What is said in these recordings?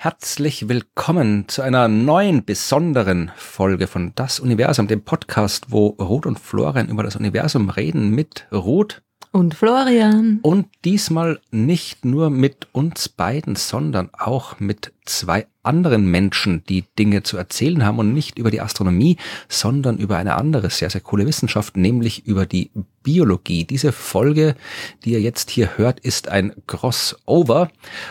Herzlich willkommen zu einer neuen, besonderen Folge von Das Universum, dem Podcast, wo Ruth und Florian über das Universum reden mit Ruth und Florian. Und diesmal nicht nur mit uns beiden, sondern auch mit zwei anderen Menschen, die Dinge zu erzählen haben und nicht über die Astronomie, sondern über eine andere sehr, sehr coole Wissenschaft, nämlich über die Biologie. Diese Folge, die ihr jetzt hier hört, ist ein Crossover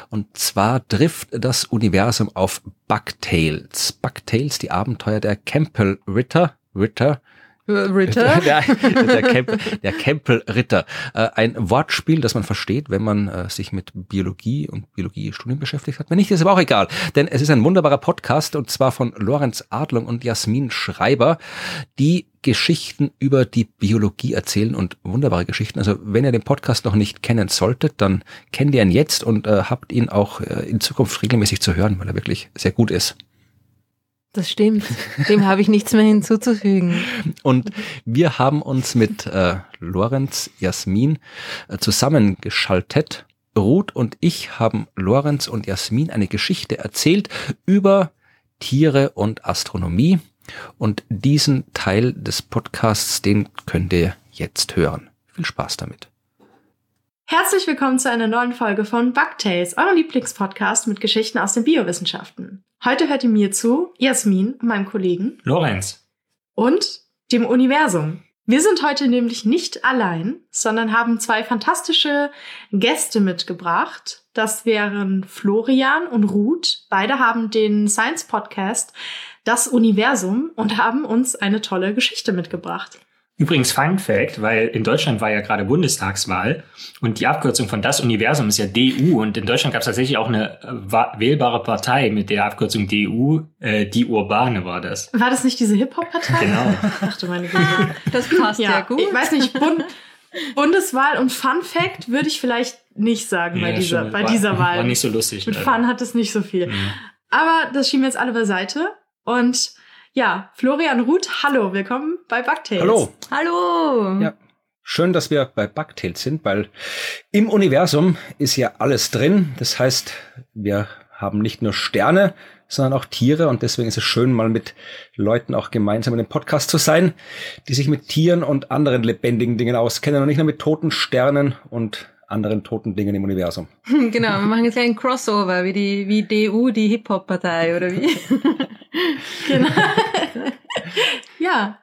und zwar trifft das Universum auf Bugtails. Bugtails, die Abenteuer der Campbell Ritter, Ritter, Ritter? Der, der, Camp, der Campbell-Ritter. Äh, ein Wortspiel, das man versteht, wenn man äh, sich mit Biologie und Biologiestudien beschäftigt hat. Wenn nicht, ist aber auch egal. Denn es ist ein wunderbarer Podcast und zwar von Lorenz Adlung und Jasmin Schreiber, die Geschichten über die Biologie erzählen und wunderbare Geschichten. Also wenn ihr den Podcast noch nicht kennen solltet, dann kennt ihr ihn jetzt und äh, habt ihn auch äh, in Zukunft regelmäßig zu hören, weil er wirklich sehr gut ist. Das stimmt. Dem habe ich nichts mehr hinzuzufügen. Und wir haben uns mit äh, Lorenz, Jasmin äh, zusammengeschaltet. Ruth und ich haben Lorenz und Jasmin eine Geschichte erzählt über Tiere und Astronomie. Und diesen Teil des Podcasts, den könnt ihr jetzt hören. Viel Spaß damit. Herzlich willkommen zu einer neuen Folge von Bugtails, eurem Lieblingspodcast mit Geschichten aus den Biowissenschaften. Heute hört ihr mir zu, Jasmin, meinem Kollegen. Lorenz. Und dem Universum. Wir sind heute nämlich nicht allein, sondern haben zwei fantastische Gäste mitgebracht. Das wären Florian und Ruth. Beide haben den Science Podcast Das Universum und haben uns eine tolle Geschichte mitgebracht. Übrigens Fun Fact, weil in Deutschland war ja gerade Bundestagswahl und die Abkürzung von das Universum ist ja DU und in Deutschland gab es tatsächlich auch eine äh, wählbare Partei mit der Abkürzung DU, äh, die Urbane war das. War das nicht diese Hip-Hop-Partei? Genau. Ach du meine Güte. Das passt ja, ja gut. Ich weiß nicht, Bund Bundeswahl und Fun Fact würde ich vielleicht nicht sagen ja, bei dieser, bei war, dieser Wahl. War nicht so lustig. Mit Fun hat es nicht so viel. Ja. Aber das schieben wir jetzt alle beiseite und ja, Florian Ruth, hallo, willkommen bei Bugtails. Hallo. Hallo. Ja. Schön, dass wir bei Bugtails sind, weil im Universum ist ja alles drin. Das heißt, wir haben nicht nur Sterne, sondern auch Tiere und deswegen ist es schön, mal mit Leuten auch gemeinsam in einem Podcast zu sein, die sich mit Tieren und anderen lebendigen Dingen auskennen und nicht nur mit toten Sternen und anderen toten Dingen im Universum. Genau, wir machen jetzt ein Crossover, wie die, wie DU, die Hip-Hop-Partei, oder wie? genau. ja.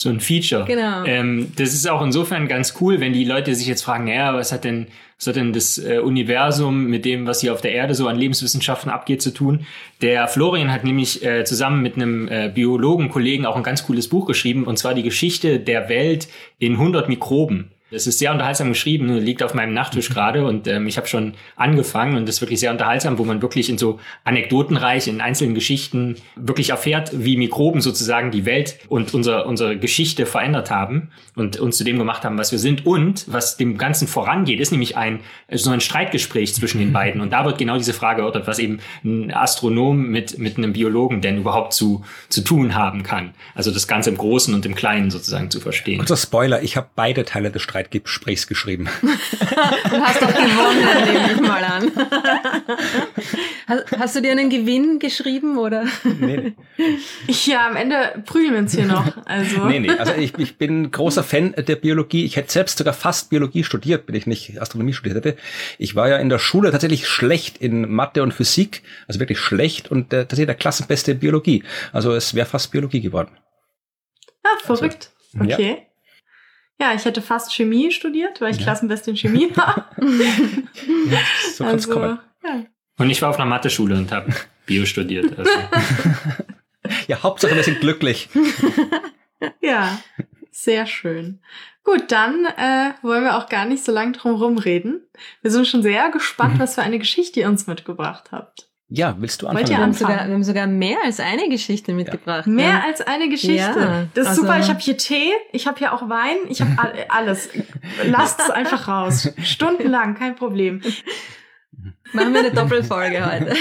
So ein Feature. Genau. Ähm, das ist auch insofern ganz cool, wenn die Leute sich jetzt fragen, naja, was hat denn, was hat denn das äh, Universum mit dem, was hier auf der Erde so an Lebenswissenschaften abgeht, zu tun? Der Florian hat nämlich äh, zusammen mit einem äh, Biologen-Kollegen auch ein ganz cooles Buch geschrieben, und zwar die Geschichte der Welt in 100 Mikroben. Es ist sehr unterhaltsam geschrieben, liegt auf meinem Nachttisch gerade und ähm, ich habe schon angefangen und das ist wirklich sehr unterhaltsam, wo man wirklich in so anekdotenreich, in einzelnen Geschichten wirklich erfährt, wie Mikroben sozusagen die Welt und unser, unsere Geschichte verändert haben und uns zu dem gemacht haben, was wir sind. Und was dem Ganzen vorangeht, ist nämlich ein so ein Streitgespräch zwischen den beiden. Und da wird genau diese Frage erörtert, was eben ein Astronom mit, mit einem Biologen denn überhaupt zu, zu tun haben kann. Also das Ganze im Großen und im Kleinen sozusagen zu verstehen. Unser Spoiler, ich habe beide Teile des Streits Streitgesprächs geschrieben. du hast doch gewonnen, nehme ich mal an. Hast, hast, du dir einen Gewinn geschrieben oder? Nee, nee. Ja, am Ende prügeln wir uns hier noch. Also. Nee, nee. Also ich, ich bin großer Fan der Biologie. Ich hätte selbst sogar fast Biologie studiert, wenn ich nicht Astronomie studiert hätte. Ich war ja in der Schule tatsächlich schlecht in Mathe und Physik, also wirklich schlecht und äh, tatsächlich der Klassenbeste in Biologie. Also es wäre fast Biologie geworden. Ah, verrückt. Also, okay. Ja. Ja, ich hätte fast Chemie studiert, weil ich ja. Klassenbeste in Chemie war. ja, so kann's also, kommen. Ja. Und ich war auf einer Mathe-Schule und habe Bio studiert. Also. ja, Hauptsache wir sind glücklich. ja, sehr schön. Gut, dann äh, wollen wir auch gar nicht so lange drum herum reden. Wir sind schon sehr gespannt, mhm. was für eine Geschichte ihr uns mitgebracht habt. Ja, willst du anfangen? Wir haben, sogar, wir haben sogar mehr als eine Geschichte mitgebracht. Ja. Mehr als eine Geschichte. Ja, das ist also super. Ich habe hier Tee, ich habe hier auch Wein, ich habe alles. Lasst es einfach raus. Stundenlang, kein Problem. Machen wir eine Doppelfolge heute.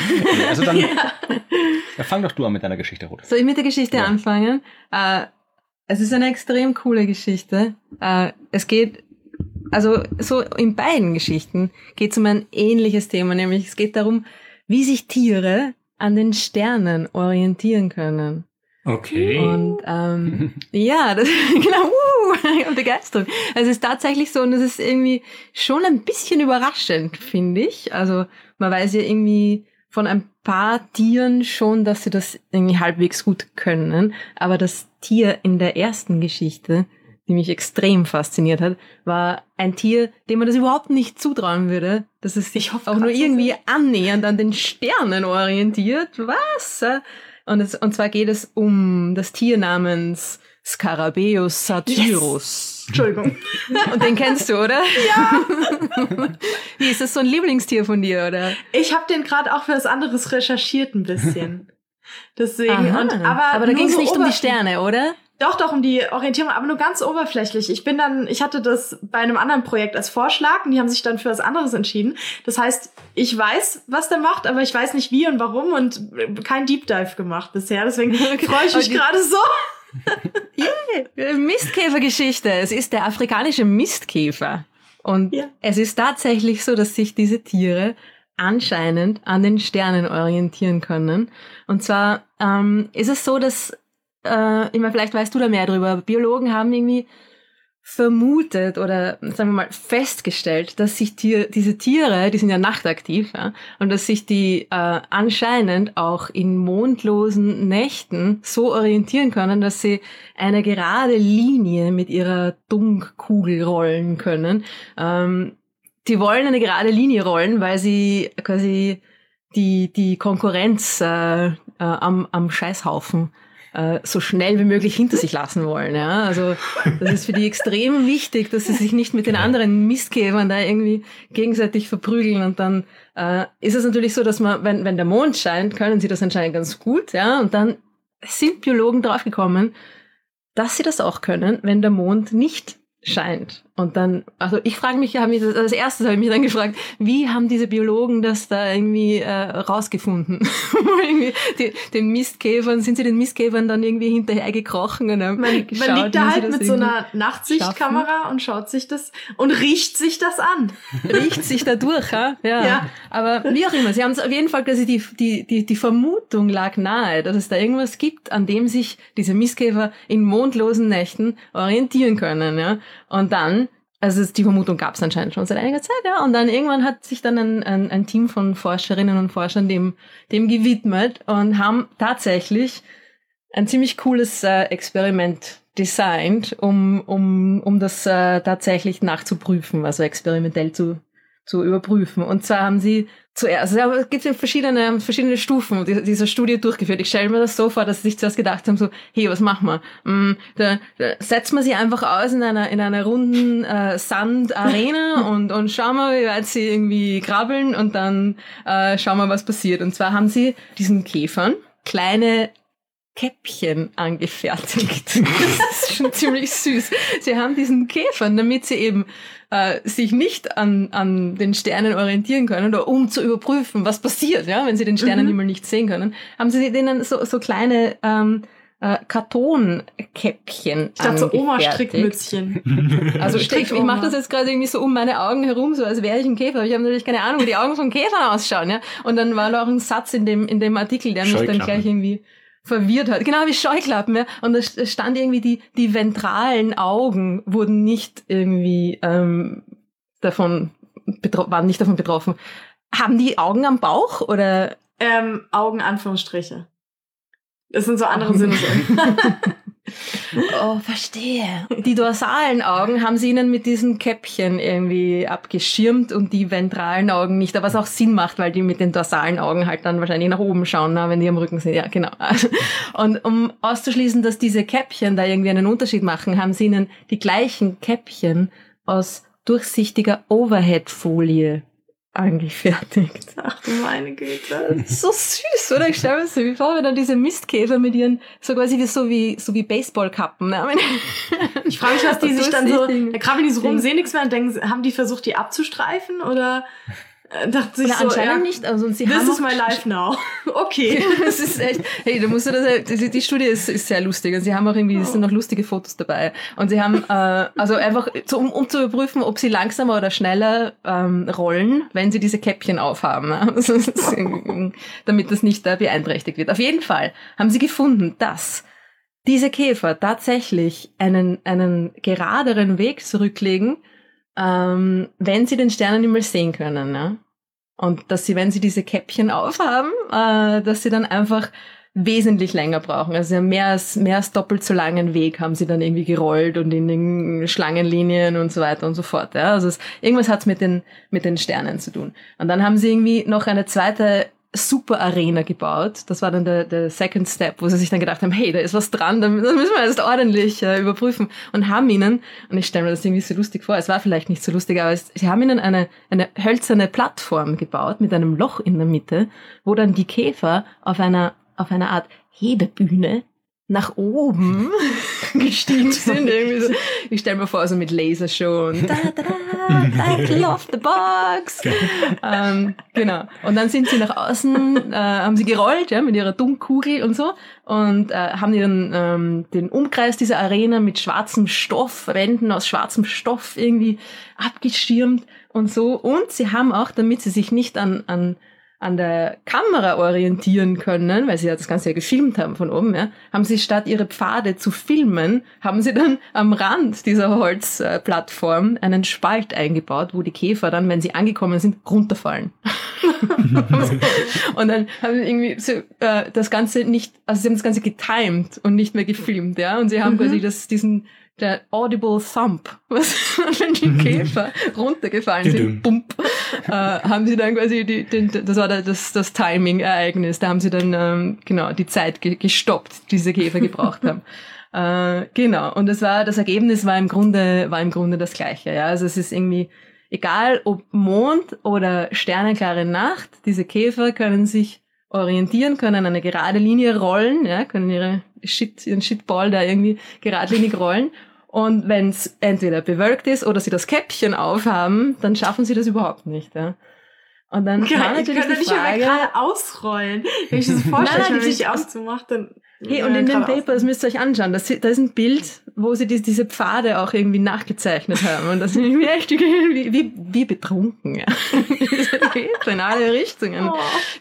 Also dann ja. fang doch du an mit deiner Geschichte, Ruth. Soll ich mit der Geschichte ja. anfangen? Äh, es ist eine extrem coole Geschichte. Äh, es geht, also so in beiden Geschichten geht es um ein ähnliches Thema, nämlich es geht darum, wie sich Tiere an den Sternen orientieren können. Okay. Und ähm, ja, das, genau, uh, Begeisterung. Also es ist tatsächlich so und es ist irgendwie schon ein bisschen überraschend, finde ich. Also man weiß ja irgendwie von ein paar Tieren schon, dass sie das irgendwie halbwegs gut können. Aber das Tier in der ersten Geschichte, die mich extrem fasziniert hat, war ein Tier, dem man das überhaupt nicht zutrauen würde, dass es sich auch nur irgendwie annähernd an den Sternen orientiert. Was? Und, es, und zwar geht es um das Tier namens Scarabeus satyrus. Yes. Entschuldigung. Und den kennst du, oder? Ja. Wie ist das so ein Lieblingstier von dir, oder? Ich habe den gerade auch für was anderes recherchiert ein bisschen. Deswegen. Und, aber aber da ging es nicht um die Sterne, oder? Doch, doch, um die Orientierung, aber nur ganz oberflächlich. Ich bin dann, ich hatte das bei einem anderen Projekt als Vorschlag und die haben sich dann für was anderes entschieden. Das heißt, ich weiß, was der macht, aber ich weiß nicht wie und warum und kein Deep Dive gemacht bisher. Deswegen freue ich mich gerade so. yeah. Mistkäfergeschichte. Es ist der afrikanische Mistkäfer. Und ja. es ist tatsächlich so, dass sich diese Tiere anscheinend an den Sternen orientieren können. Und zwar ähm, ist es so, dass äh, ich meine, vielleicht weißt du da mehr drüber. Biologen haben irgendwie vermutet oder sagen wir mal festgestellt, dass sich Tier, diese Tiere, die sind ja nachtaktiv, ja, und dass sich die äh, anscheinend auch in mondlosen Nächten so orientieren können, dass sie eine gerade Linie mit ihrer Dunkkugel rollen können. Ähm, die wollen eine gerade Linie rollen, weil sie quasi die, die Konkurrenz äh, äh, am, am Scheißhaufen äh, so schnell wie möglich hinter sich lassen wollen. Ja? Also das ist für die extrem wichtig, dass sie sich nicht mit den anderen Mistkäfern da irgendwie gegenseitig verprügeln. Und dann äh, ist es natürlich so, dass man, wenn, wenn der Mond scheint, können sie das anscheinend ganz gut. Ja? Und dann sind Biologen draufgekommen, dass sie das auch können, wenn der Mond nicht scheint. Und dann, also ich frage mich, habe mich das, als erstes habe ich mich dann gefragt, wie haben diese Biologen das da irgendwie äh, rausgefunden? irgendwie die, den Mistkäfern, sind sie den Mistkäfern dann irgendwie hinterhergekrochen und haben man, geschaut, man liegt da halt mit so einer Nachtsichtkamera schaffen? und schaut sich das und riecht sich das an. Riecht sich da durch, ja? ja. ja. Aber wie auch immer, sie haben es auf jeden Fall, quasi die, die, die, die Vermutung lag nahe, dass es da irgendwas gibt, an dem sich diese Mistkäfer in mondlosen Nächten orientieren können, ja. Und dann also die Vermutung gab es anscheinend schon seit einiger Zeit, ja. Und dann irgendwann hat sich dann ein, ein, ein Team von Forscherinnen und Forschern dem, dem gewidmet und haben tatsächlich ein ziemlich cooles äh, Experiment designt, um, um, um das äh, tatsächlich nachzuprüfen, also experimentell zu, zu überprüfen. Und zwar haben sie zuerst, also es gibt verschiedene, verschiedene Stufen dieser Studie durchgeführt. Ich stelle mir das so vor, dass sie sich zuerst gedacht haben, so, hey, was machen wir? Mm, da, da setzen wir sie einfach aus in einer, in einer runden äh, Sandarena und, und schauen wir, wie weit sie irgendwie krabbeln und dann äh, schauen wir, was passiert. Und zwar haben sie diesen Käfern kleine Käppchen angefertigt. Das ist schon ziemlich süß. Sie haben diesen Käfern, damit sie eben äh, sich nicht an, an den Sternen orientieren können oder um zu überprüfen, was passiert, ja, wenn sie den Sternenhimmel mhm. nicht sehen können, haben sie denen so, so kleine ähm, äh, Kartonkäppchen Ich dachte so Oma-Strickmützchen. Also ich, ich mache das jetzt gerade irgendwie so um meine Augen herum, so als wäre ich ein Käfer. Ich habe natürlich keine Ahnung, wie die Augen von Käfern ausschauen. Ja? Und dann war da auch ein Satz in dem, in dem Artikel, der mich dann gleich irgendwie verwirrt hat. Genau wie Scheuklappen, ja. Und da stand irgendwie, die, die ventralen Augen wurden nicht irgendwie ähm, davon waren nicht davon betroffen. Haben die Augen am Bauch oder? Ähm, Augen Anführungsstriche. Das sind so andere Sinne. Oh, verstehe. Die dorsalen Augen haben sie ihnen mit diesen Käppchen irgendwie abgeschirmt und die ventralen Augen nicht, aber was auch Sinn macht, weil die mit den dorsalen Augen halt dann wahrscheinlich nach oben schauen, na, wenn die am Rücken sind. Ja, genau. Und um auszuschließen, dass diese Käppchen da irgendwie einen Unterschied machen, haben sie ihnen die gleichen Käppchen aus durchsichtiger Overhead-Folie angefertigt. Ach du meine Güte. so süß, oder? Ich stelle mir so wie vor, wenn dann diese Mistkäfer mit ihren, so quasi wie, so wie, so wie Baseballkappen. Ne? Ich frage mich, was die sich dann so, da krabbeln die so rum, sehen nichts mehr und denken, haben die versucht, die abzustreifen oder? Äh, dachte ich Na, so, anscheinend ja, nicht. Also, und sie This is my life now. Okay. das ist echt, hey, du musst dir das, die, die Studie ist, ist sehr lustig und sie haben auch irgendwie, es sind noch lustige Fotos dabei und sie haben, äh, also einfach, zu, um, um zu überprüfen, ob sie langsamer oder schneller ähm, rollen, wenn sie diese Käppchen aufhaben, ne? Also, damit das nicht äh, beeinträchtigt wird. Auf jeden Fall haben sie gefunden, dass diese Käfer tatsächlich einen, einen geraderen Weg zurücklegen, ähm, wenn sie den Sternenhimmel sehen können. Ne? Und dass sie, wenn sie diese Käppchen aufhaben, äh, dass sie dann einfach wesentlich länger brauchen. Also mehr als, mehr als doppelt so langen Weg haben sie dann irgendwie gerollt und in den Schlangenlinien und so weiter und so fort. Ja? Also es, irgendwas hat's mit den, mit den Sternen zu tun. Und dann haben sie irgendwie noch eine zweite Super Arena gebaut. Das war dann der, der Second Step, wo sie sich dann gedacht haben, hey, da ist was dran, da das müssen wir jetzt ordentlich äh, überprüfen. Und haben ihnen, und ich stelle mir das irgendwie so lustig vor, es war vielleicht nicht so lustig, aber es, sie haben ihnen eine, eine hölzerne Plattform gebaut mit einem Loch in der Mitte, wo dann die Käfer auf einer, auf einer Art Hebebühne nach oben gestiegen sind. Irgendwie so. Ich stelle mir vor, so mit Lasershow und da, da, da, I love the box. ähm, genau. Und dann sind sie nach außen, äh, haben sie gerollt, ja, mit ihrer Dummkugel und so und äh, haben ihren, ähm, den Umkreis dieser Arena mit schwarzem Stoff, Wänden aus schwarzem Stoff irgendwie abgeschirmt und so. Und sie haben auch, damit sie sich nicht an, an an der Kamera orientieren können, weil sie ja das Ganze ja gefilmt haben von oben, ja, haben sie statt ihre Pfade zu filmen, haben sie dann am Rand dieser Holzplattform einen Spalt eingebaut, wo die Käfer dann, wenn sie angekommen sind, runterfallen. und dann haben sie irgendwie so, äh, das Ganze nicht, also sie haben das Ganze getimed und nicht mehr gefilmt, ja, und sie haben Mhm. quasi das, diesen, der Audible Thump, was, wenn die Käfer runtergefallen sind, bump, äh, haben sie dann quasi die, den, das war da das, das Timing-Ereignis, da haben sie dann ähm, genau die Zeit ge gestoppt, die diese Käfer gebraucht haben. Äh, genau. Und es war, das Ergebnis war im Grunde, war im Grunde das gleiche. Ja, also es ist irgendwie egal, ob Mond oder sternenklare Nacht. Diese Käfer können sich orientieren, können eine gerade Linie rollen, ja, können ihre Shit, ihren Shitball da irgendwie geradlinig rollen. Und wenn es entweder bewölkt ist oder sie das Käppchen aufhaben, dann schaffen sie das überhaupt nicht. Ja. Und dann war ich natürlich die nicht Frage, gerade ausrollen. Wenn ich das vorstelle, Nein, wenn die ich sind- auszumache, dann... Hey, Ja, und in dem Paper, das müsst ihr euch anschauen, das, da ist ein Bild, wo sie die, diese Pfade auch irgendwie nachgezeichnet haben. Und das sind irgendwie echt wie, wie, wie betrunken, ja. Das geht in alle Richtungen. Oh.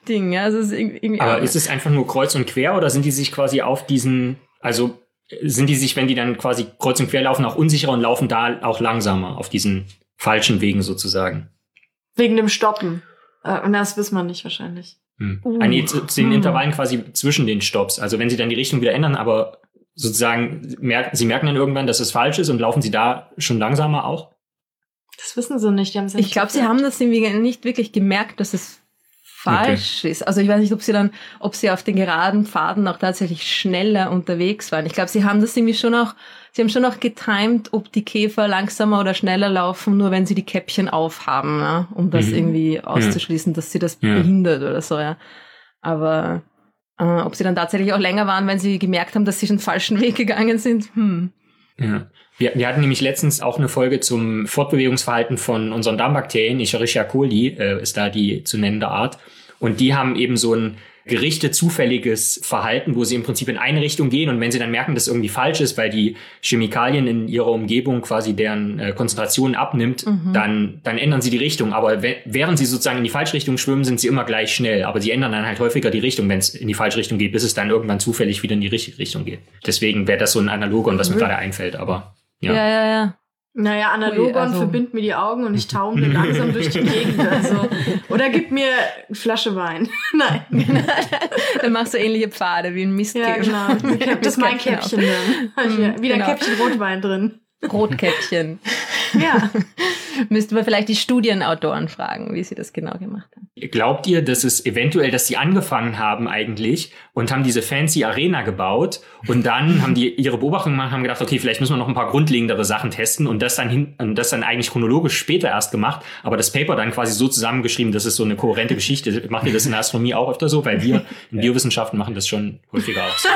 Ding, ja. Also ist irgendwie, Aber ist es einfach nur kreuz und quer oder sind die sich quasi auf diesen, also sind die sich, wenn die dann quasi kreuz und quer laufen, auch unsicherer und laufen da auch langsamer auf diesen falschen Wegen sozusagen? Wegen dem Stoppen. Äh, Und das weiß man nicht wahrscheinlich. Hm. Uh. Ah, nee, zu, zu den Hm. Intervallen quasi zwischen den Stops. Also wenn sie dann die Richtung wieder ändern, aber sozusagen merken, sie merken dann irgendwann, dass es falsch ist und laufen sie da schon langsamer auch? Das wissen sie nicht. Die haben's ja Ich glaube, sie haben das irgendwie nicht wirklich gemerkt, dass es falsch ist. Also ich weiß nicht, ob sie dann, ob sie auf den geraden Pfaden auch tatsächlich schneller unterwegs waren. Ich glaube, sie haben das irgendwie schon auch, sie haben schon auch getimed, ob die Käfer langsamer oder schneller laufen, nur wenn sie die Käppchen aufhaben, ja, um das Mhm. irgendwie auszuschließen, dass sie das Ja. behindert oder so, ja. Aber äh, ob sie dann tatsächlich auch länger waren, wenn sie gemerkt haben, dass sie den falschen Weg gegangen sind, hm. Ja. Wir, wir hatten nämlich letztens auch eine Folge zum Fortbewegungsverhalten von unseren Darmbakterien. Escherichia coli äh, ist da die zu nennende Art. Und die haben eben so ein gerichtet zufälliges Verhalten, wo sie im Prinzip in eine Richtung gehen und wenn sie dann merken, dass irgendwie falsch ist, weil die Chemikalien in ihrer Umgebung quasi deren äh, Konzentration abnimmt, Mhm. dann, dann ändern sie die Richtung. Aber während sie sozusagen in die falsche Richtung schwimmen, sind sie immer gleich schnell. Aber sie ändern dann halt häufiger die Richtung, wenn es in die falsche Richtung geht, bis es dann irgendwann zufällig wieder in die richtige Richtung geht. Deswegen wäre das so ein Analogon, was mir Mhm. gerade einfällt. Aber Ja, ja. ja, ja. Naja, Analogon Ui, also- verbindet mir die Augen und ich taumle langsam durch die Gegend. Also. Oder gib mir eine Flasche Wein. Nein. Dann machst du ähnliche Pfade wie ein Mistkäfer. Ja, genau. Das ist mein Käppchen Käppchen dann. Hab ich Mhm, Wieder ein genau. Käppchen Rotwein drin. Rotkäppchen. Ja. Müssten wir vielleicht die Studienautoren fragen, wie sie das genau gemacht haben. Glaubt ihr, dass es eventuell, dass die angefangen haben eigentlich und haben diese fancy Arena gebaut und dann haben die ihre Beobachtungen gemacht, haben gedacht, okay, vielleicht müssen wir noch ein paar grundlegendere Sachen testen und das dann hin, und das dann eigentlich chronologisch später erst gemacht, aber das Paper dann quasi so zusammengeschrieben, dass es so eine kohärente Geschichte. Macht ihr das in der Astronomie auch öfter so? Weil wir in Biowissenschaften machen das schon häufiger auch so.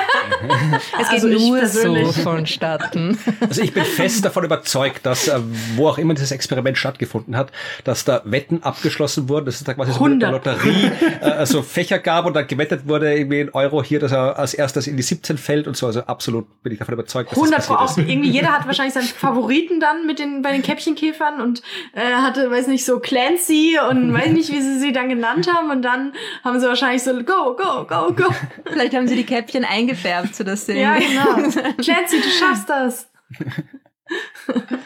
Es geht Also nur so vonstatten. Also ich bin fest davon überzeugt, dass äh, wo auch immer dieses Experiment Moment stattgefunden hat, dass da Wetten abgeschlossen wurden, dass es da quasi so eine Lotterie, äh, also Fächer gab und dann gewettet wurde irgendwie in Euro hier, dass er als erstes in die 17 fällt und so. Also absolut bin ich davon überzeugt. Dass 100 Pro auch. Irgendwie jeder hat wahrscheinlich seinen Favoriten dann mit den, bei den Käppchenkäfern und äh, hatte, weiß nicht, so Clancy und weiß nicht, wie sie sie dann genannt haben und dann haben sie wahrscheinlich so go, go, go, go. Vielleicht haben sie die Käppchen eingefärbt, sodass sie... Ja, genau. Clancy, du schaffst das.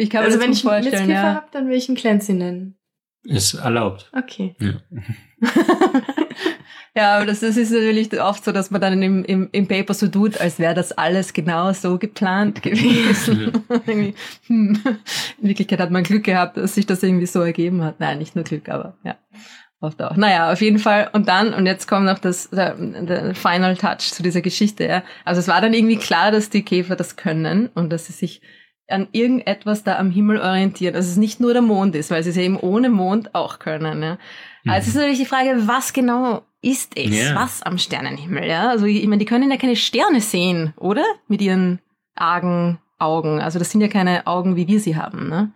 Ich kann also mir das wenn ich einen Mitzkäfer ja. habe, dann will ich einen Clancy nennen. Ist erlaubt. Okay. Ja. ja, aber das, das ist natürlich oft so, dass man dann im, im, im Paper so tut, als wäre das alles genau so geplant gewesen. hm. In Wirklichkeit hat man Glück gehabt, dass sich das irgendwie so ergeben hat. Nein, nicht nur Glück, aber ja. Oft auch. Naja, auf jeden Fall. Und dann, und jetzt kommt noch das, der, der Final Touch zu dieser Geschichte, ja. Also es war dann irgendwie klar, dass die Käfer das können und dass sie sich an irgendetwas da am Himmel orientieren. Dass es nicht nur der Mond ist, weil sie es ja eben ohne Mond auch können. Ja. Mhm. Also es ist natürlich die Frage, was genau ist es? Yeah. Was am Sternenhimmel? Ja? Also ich meine, die können ja keine Sterne sehen, oder? Mit ihren argen Augen. Also das sind ja keine Augen, wie wir sie haben. Ne?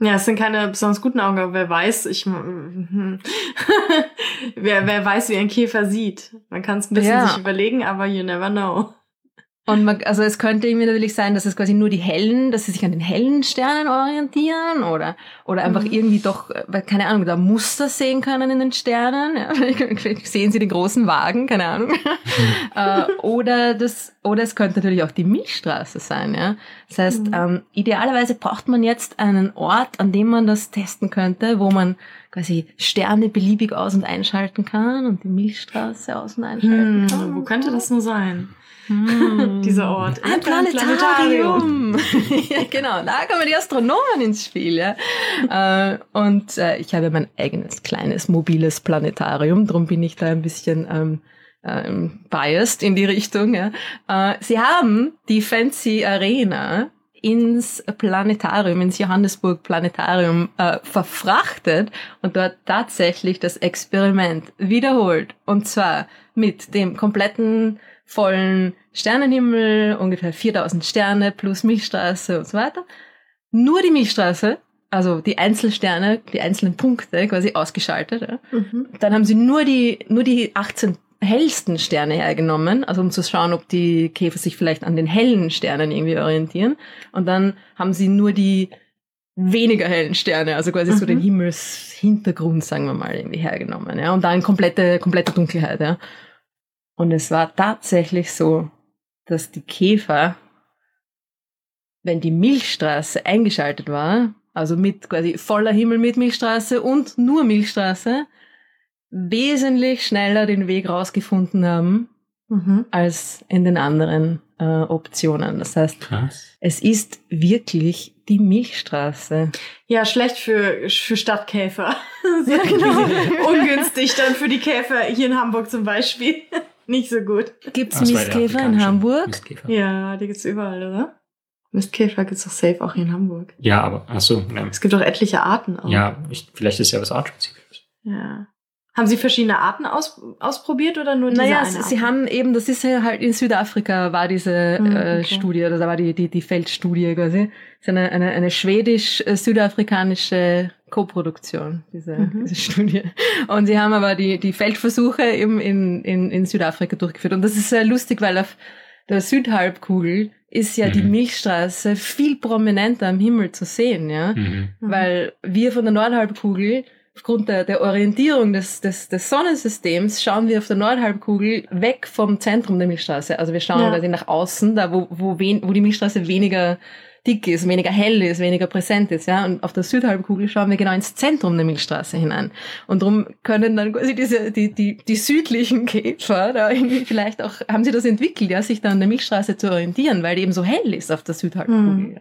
Ja, es sind keine besonders guten Augen, aber wer weiß, ich wer, wer weiß, wie ein Käfer sieht. Man kann es ein bisschen ja. sich überlegen, aber you never know. Und man, also es könnte irgendwie natürlich sein, dass es quasi nur die hellen, dass sie sich an den hellen Sternen orientieren oder oder einfach mhm. irgendwie doch, keine Ahnung, da Muster sehen können in den Sternen. Ja, sehen sie den großen Wagen, keine Ahnung. Äh, oder das, oder es könnte natürlich auch die Milchstraße sein. Ja, das heißt, mhm. ähm, idealerweise braucht man jetzt einen Ort, an dem man das testen könnte, wo man quasi Sterne beliebig aus- und einschalten kann und die Milchstraße aus- und einschalten hm, kann. Wo könnte das nur sein? Hm. Dieser Ort. Ein Planetarium. ja, genau, da kommen die Astronomen ins Spiel. Ja. Äh, und äh, ich habe mein eigenes kleines mobiles Planetarium, darum bin ich da ein bisschen ähm, ähm, biased in die Richtung. Ja. Äh, sie haben die Fancy Arena ins Planetarium, ins Johannesburg Planetarium äh, verfrachtet und dort tatsächlich das Experiment wiederholt. Und zwar mit dem kompletten vollen Sternenhimmel, ungefähr 4000 Sterne plus Milchstraße und so weiter. Nur die Milchstraße, also die Einzelsterne, die einzelnen Punkte quasi ausgeschaltet. Ja. Mhm. Dann haben sie nur die, nur die 18 hellsten Sterne hergenommen, also um zu schauen, ob die Käfer sich vielleicht an den hellen Sternen irgendwie orientieren. Und dann haben sie nur die weniger hellen Sterne, also quasi mhm. so den Himmelshintergrund, sagen wir mal, irgendwie hergenommen. Ja. Und dann komplette, komplette Dunkelheit. Ja. Und es war tatsächlich so, dass die Käfer, wenn die Milchstraße eingeschaltet war, also mit quasi voller Himmel mit Milchstraße und nur Milchstraße, wesentlich schneller den Weg rausgefunden haben mhm. als in den anderen äh, Optionen. Das heißt, Krass. es ist wirklich die Milchstraße. Ja, schlecht für, für Stadtkäfer. ja, genau. Ungünstig dann für die Käfer hier in Hamburg zum Beispiel. Nicht so gut. Gibt's ah, Mistkäfer in Hamburg? Mistkäfer. Ja, die gibt's überall, oder? Mistkäfer gibt's doch safe auch hier in Hamburg. Ja, aber, ach so. Ja. Es gibt auch etliche Arten auch. Ja, ich, vielleicht ist ja was artspezifisches. Ja. Haben Sie verschiedene Arten aus, ausprobiert oder nur diese Naja, eine Sie haben eben, das ist ja halt in Südafrika war diese hm, okay. äh, Studie, oder da war die, die, die Feldstudie quasi. Das ist eine, eine, eine schwedisch-südafrikanische Koproduktion, diese, mhm. diese Studie. Und sie haben aber die, die Feldversuche eben in, in, in Südafrika durchgeführt. Und das ist sehr lustig, weil auf der Südhalbkugel ist ja mhm. die Milchstraße viel prominenter am Himmel zu sehen, ja. Mhm. Weil wir von der Nordhalbkugel aufgrund der, der Orientierung des, des, des Sonnensystems schauen wir auf der Nordhalbkugel weg vom Zentrum der Milchstraße. Also wir schauen ja. quasi nach außen, da wo, wo, wen, wo die Milchstraße weniger dick ist, weniger hell ist, weniger präsent ist, ja. Und auf der Südhalbkugel schauen wir genau ins Zentrum der Milchstraße hinein. Und darum können dann quasi diese, die, die, die südlichen Käfer da irgendwie vielleicht auch, haben sie das entwickelt, ja, sich dann an der Milchstraße zu orientieren, weil die eben so hell ist auf der Südhalbkugel. Hm.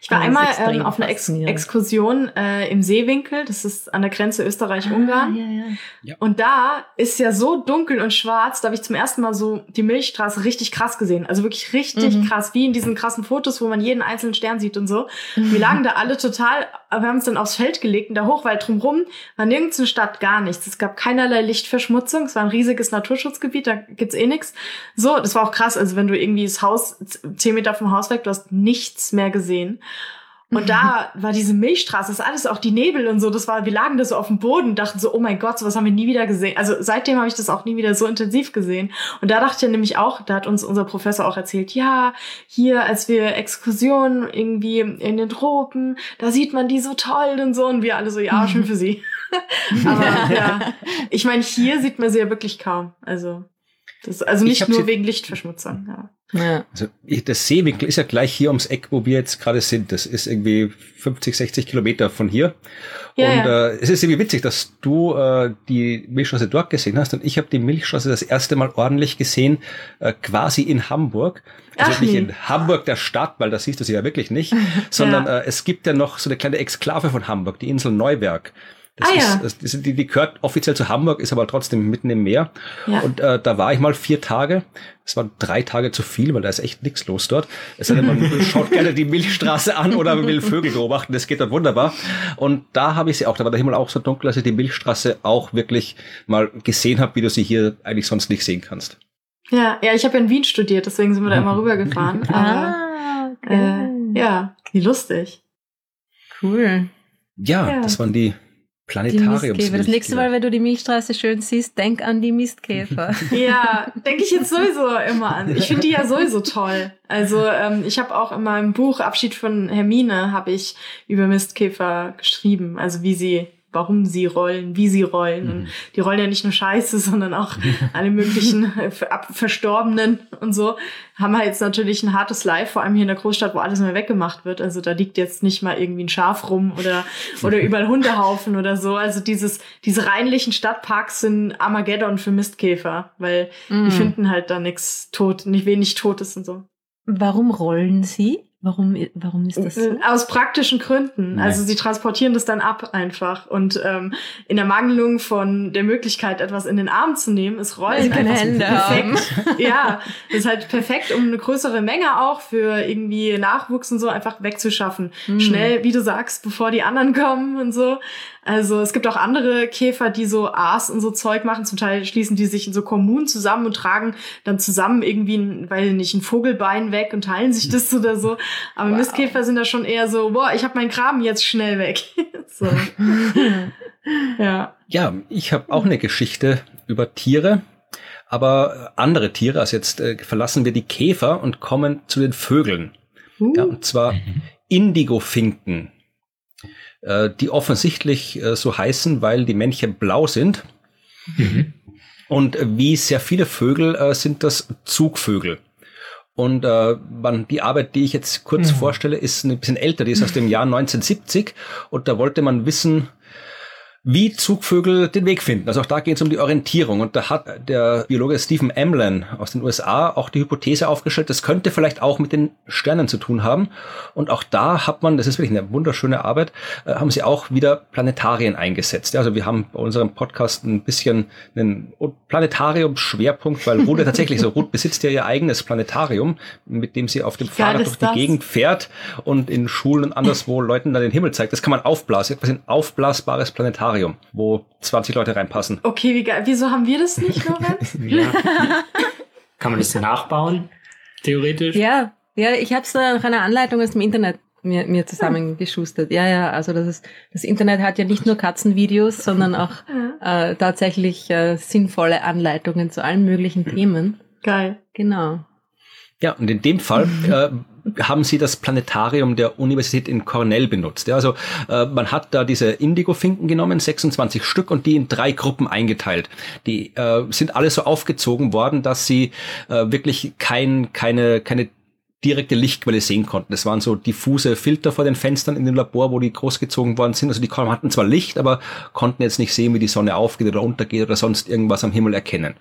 Ich war einmal ähm, auf einer Ex Exkursion äh, im Seewinkel, das ist an der Grenze Österreich-Ungarn. Ah, ja, ja. Und da ist ja so dunkel und schwarz, da habe ich zum ersten Mal so die Milchstraße richtig krass gesehen. Also wirklich richtig mhm. krass, wie in diesen krassen Fotos, wo man jeden einzelnen Stern sieht und so. Mhm. Wir lagen da alle total, wir haben uns dann aufs Feld gelegt und der Hochwald drumherum war nirgends eine Stadt, gar nichts. Es gab keinerlei Lichtverschmutzung, es war ein riesiges Naturschutzgebiet, da gibt's eh nichts. So, das war auch krass, also wenn du irgendwie das Haus, zehn Meter vom Haus weg, du hast nichts mehr gesehen. Und da war diese Milchstraße, das ist alles auch die Nebel und so, das war, wir lagen da so auf dem Boden, dachten so, oh mein Gott, sowas haben wir nie wieder gesehen. Also seitdem habe ich das auch nie wieder so intensiv gesehen. Und da dachte ich nämlich auch, da hat uns unser Professor auch erzählt, ja, hier, als wir Exkursionen irgendwie in den Tropen, da sieht man die so toll und so. Und wir alle so, ja, schön für sie. Aber ja, ich meine, hier sieht man sie ja wirklich kaum. Also das, also nicht nur wegen Lichtverschmutzung. Ja. Ja. Also das Seewinkel ist ja gleich hier ums Eck, wo wir jetzt gerade sind. Das ist irgendwie 50, 60 Kilometer von hier. Ja, und ja. Äh, es ist irgendwie witzig, dass du äh, die Milchstraße dort gesehen hast und ich habe die Milchstraße das erste Mal ordentlich gesehen, äh, quasi in Hamburg. Also Ach, nicht in Hamburg der Stadt, weil da siehst du sie ja wirklich nicht, sondern äh, es gibt ja noch so eine kleine Exklave von Hamburg, die Insel Neuwerk. Das ah, ist, ja. das, die, die gehört offiziell zu Hamburg, ist aber trotzdem mitten im Meer. Ja. Und äh, da war ich mal vier Tage. Es waren drei Tage zu viel, weil da ist echt nichts los dort. Es sei denn, man schaut gerne die Milchstraße an oder will Vögel beobachten. Das geht dann wunderbar. Und da habe ich sie auch. Da war der Himmel auch so dunkel, dass ich die Milchstraße auch wirklich mal gesehen habe, wie du sie hier eigentlich sonst nicht sehen kannst. Ja, ja, ich habe in Wien studiert, deswegen sind wir da immer rübergefahren. ah, okay. äh, ja, wie lustig. Cool. Ja, ja, das waren die Planetariums. Das nächste Mal, wenn du die Milchstraße schön siehst, denk an die Mistkäfer. ja, denke ich jetzt sowieso immer an. Ich finde die ja sowieso toll. Also ähm, ich habe auch in meinem Buch Abschied von Hermine habe ich über Mistkäfer geschrieben, also wie sie warum sie rollen, wie sie rollen. Und mhm. die rollen ja nicht nur Scheiße, sondern auch alle möglichen äh, Verstorbenen und so. Haben halt jetzt natürlich ein hartes Life, vor allem hier in der Großstadt, wo alles mehr weggemacht wird. Also da liegt jetzt nicht mal irgendwie ein Schaf rum oder, oder überall Hundehaufen oder so. Also dieses, diese reinlichen Stadtparks sind Armageddon für Mistkäfer, weil mm. die mhm. finden halt da nichts tot, nicht wenig Totes und so. Warum rollen sie? Warum, warum ist das so? Äh, aus praktischen Gründen. Nee. Also sie transportieren das dann ab einfach. Und ähm, in der Mangelung von der Möglichkeit, etwas in den Arm zu nehmen, ist Rollen keine Hände perfekt. Haben. ja, ist halt perfekt, um eine größere Menge auch für irgendwie Nachwuchs und so einfach wegzuschaffen. Mhm. Schnell, wie du sagst, bevor die anderen kommen und so. Also es gibt auch andere Käfer, die so Aas und so Zeug machen. Zum Teil schließen die sich in so Kommunen zusammen und tragen dann zusammen irgendwie, ein, weil nicht ein Vogelbein weg und teilen sich das oder so. Aber wow. Mistkäfer sind da schon eher so, boah, ich habe meinen Graben jetzt schnell weg. so. ja. Ja, ich habe auch eine Geschichte über Tiere, aber andere Tiere. Also jetzt äh, verlassen wir die Käfer und kommen zu den Vögeln. Uh. Ja, und zwar mhm. Indigofinken äh, die offensichtlich äh, so heißen, weil die Männchen blau sind. Mhm. Und wie sehr viele Vögel äh, sind das Zugvögel. Und äh, man, die Arbeit, die ich jetzt kurz mhm. vorstelle, ist ein bisschen älter, die ist aus dem Jahr 1970. Und da wollte man wissen, wie Zugvögel den Weg finden. Also auch da geht es um die Orientierung. Und da hat der Biologe Stephen Amlin aus den USA auch die Hypothese aufgestellt, das könnte vielleicht auch mit den Sternen zu tun haben. Und auch da hat man, das ist wirklich eine wunderschöne Arbeit, äh, haben sie auch wieder Planetarien eingesetzt. Also wir haben bei unserem Podcast ein bisschen einen Planetarium-Schwerpunkt, weil Ruth tatsächlich so, Ruth besitzt ja ihr eigenes Planetarium, mit dem sie auf dem Fahrrad durch die das? Gegend fährt und in Schulen und anderswo Leuten dann den Himmel zeigt. Das kann man aufblasen. Ist ein aufblasbares Planetarium. Aquarium, wo 20 Leute reinpassen. Okay, wie geil. Wieso haben wir das nicht, Lorenz? ja. Kann man das nachbauen, theoretisch? Ja, ja, ich habe es nach einer Anleitung aus dem Internet mir, mir zusammengeschustert. Ja, ja, also das ist, das Internet hat ja nicht nur Katzenvideos, sondern auch äh, tatsächlich äh, sinnvolle Anleitungen zu allen möglichen Themen. Geil. Genau. Ja, und in dem Fall äh, haben sie das Planetarium der Universität in Cornell benutzt. Ja, also äh, man hat da diese Indigo-Finken genommen, 26 Stück, und die in drei Gruppen eingeteilt. Die äh, sind alle so aufgezogen worden, dass sie äh, wirklich kein, keine, keine direkte Lichtquelle sehen konnten. Es waren so diffuse Filter vor den Fenstern in dem Labor, wo die großgezogen worden sind. Also die hatten zwar Licht, aber konnten jetzt nicht sehen, wie die Sonne aufgeht oder untergeht oder sonst irgendwas am Himmel erkennen.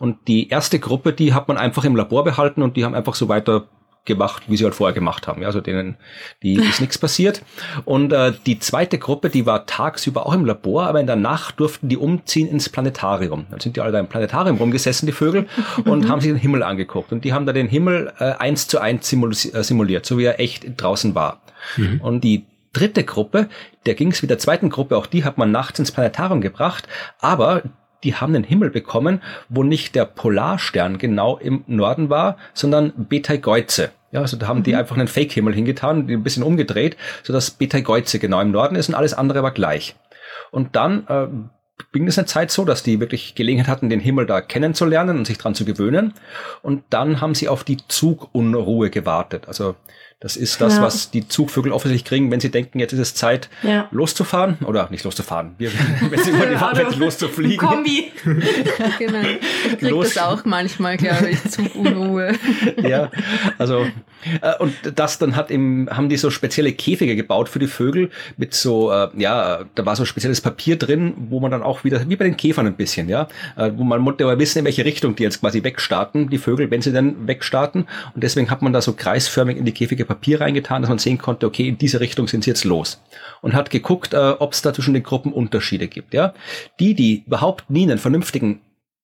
Und die erste Gruppe, die hat man einfach im Labor behalten und die haben einfach so weiter gemacht, wie sie halt vorher gemacht haben. Ja, also denen, die ist nichts passiert. Und äh, die zweite Gruppe, die war tagsüber auch im Labor, aber in der Nacht durften die umziehen ins Planetarium. Dann sind die alle da im Planetarium rumgesessen, die Vögel, und haben sich den Himmel angeguckt. Und die haben da den Himmel äh, eins zu eins äh, simuliert, so wie er echt draußen war. Mhm. Und die dritte Gruppe, der ging es wie der zweiten Gruppe, auch die hat man nachts ins Planetarium gebracht, aber die haben einen Himmel bekommen, wo nicht der Polarstern genau im Norden war, sondern Betelgeuse. Ja, also da haben mhm. die einfach einen Fake-Himmel hingetan, die ein bisschen umgedreht, sodass Betelgeuse genau im Norden ist und alles andere war gleich. Und dann äh, ging es eine Zeit so, dass die wirklich Gelegenheit hatten, den Himmel da kennenzulernen und sich dran zu gewöhnen. Und dann haben sie auf die Zugunruhe gewartet. Also das ist das, ja. was die Zugvögel offensichtlich kriegen, wenn sie denken, jetzt ist es Zeit, ja. loszufahren. Oder nicht loszufahren, wir, wenn sie wollen, ja, loszufliegen. Kombi. genau. Ich krieg Los. das auch manchmal, glaube ich, Zugunruhe. ja, also und das dann hat im, haben die so spezielle Käfige gebaut für die Vögel mit so, äh, ja, da war so spezielles Papier drin, wo man dann auch wieder, wie bei den Käfern ein bisschen, ja, äh, wo man musste aber wissen, in welche Richtung die jetzt quasi wegstarten, die Vögel, wenn sie dann wegstarten. Und deswegen hat man da so kreisförmig in die Käfige Papier reingetan, dass man sehen konnte, okay, in diese Richtung sind sie jetzt los. Und hat geguckt, äh, ob es da zwischen den Gruppen Unterschiede gibt. Ja, Die, die überhaupt nie einen vernünftigen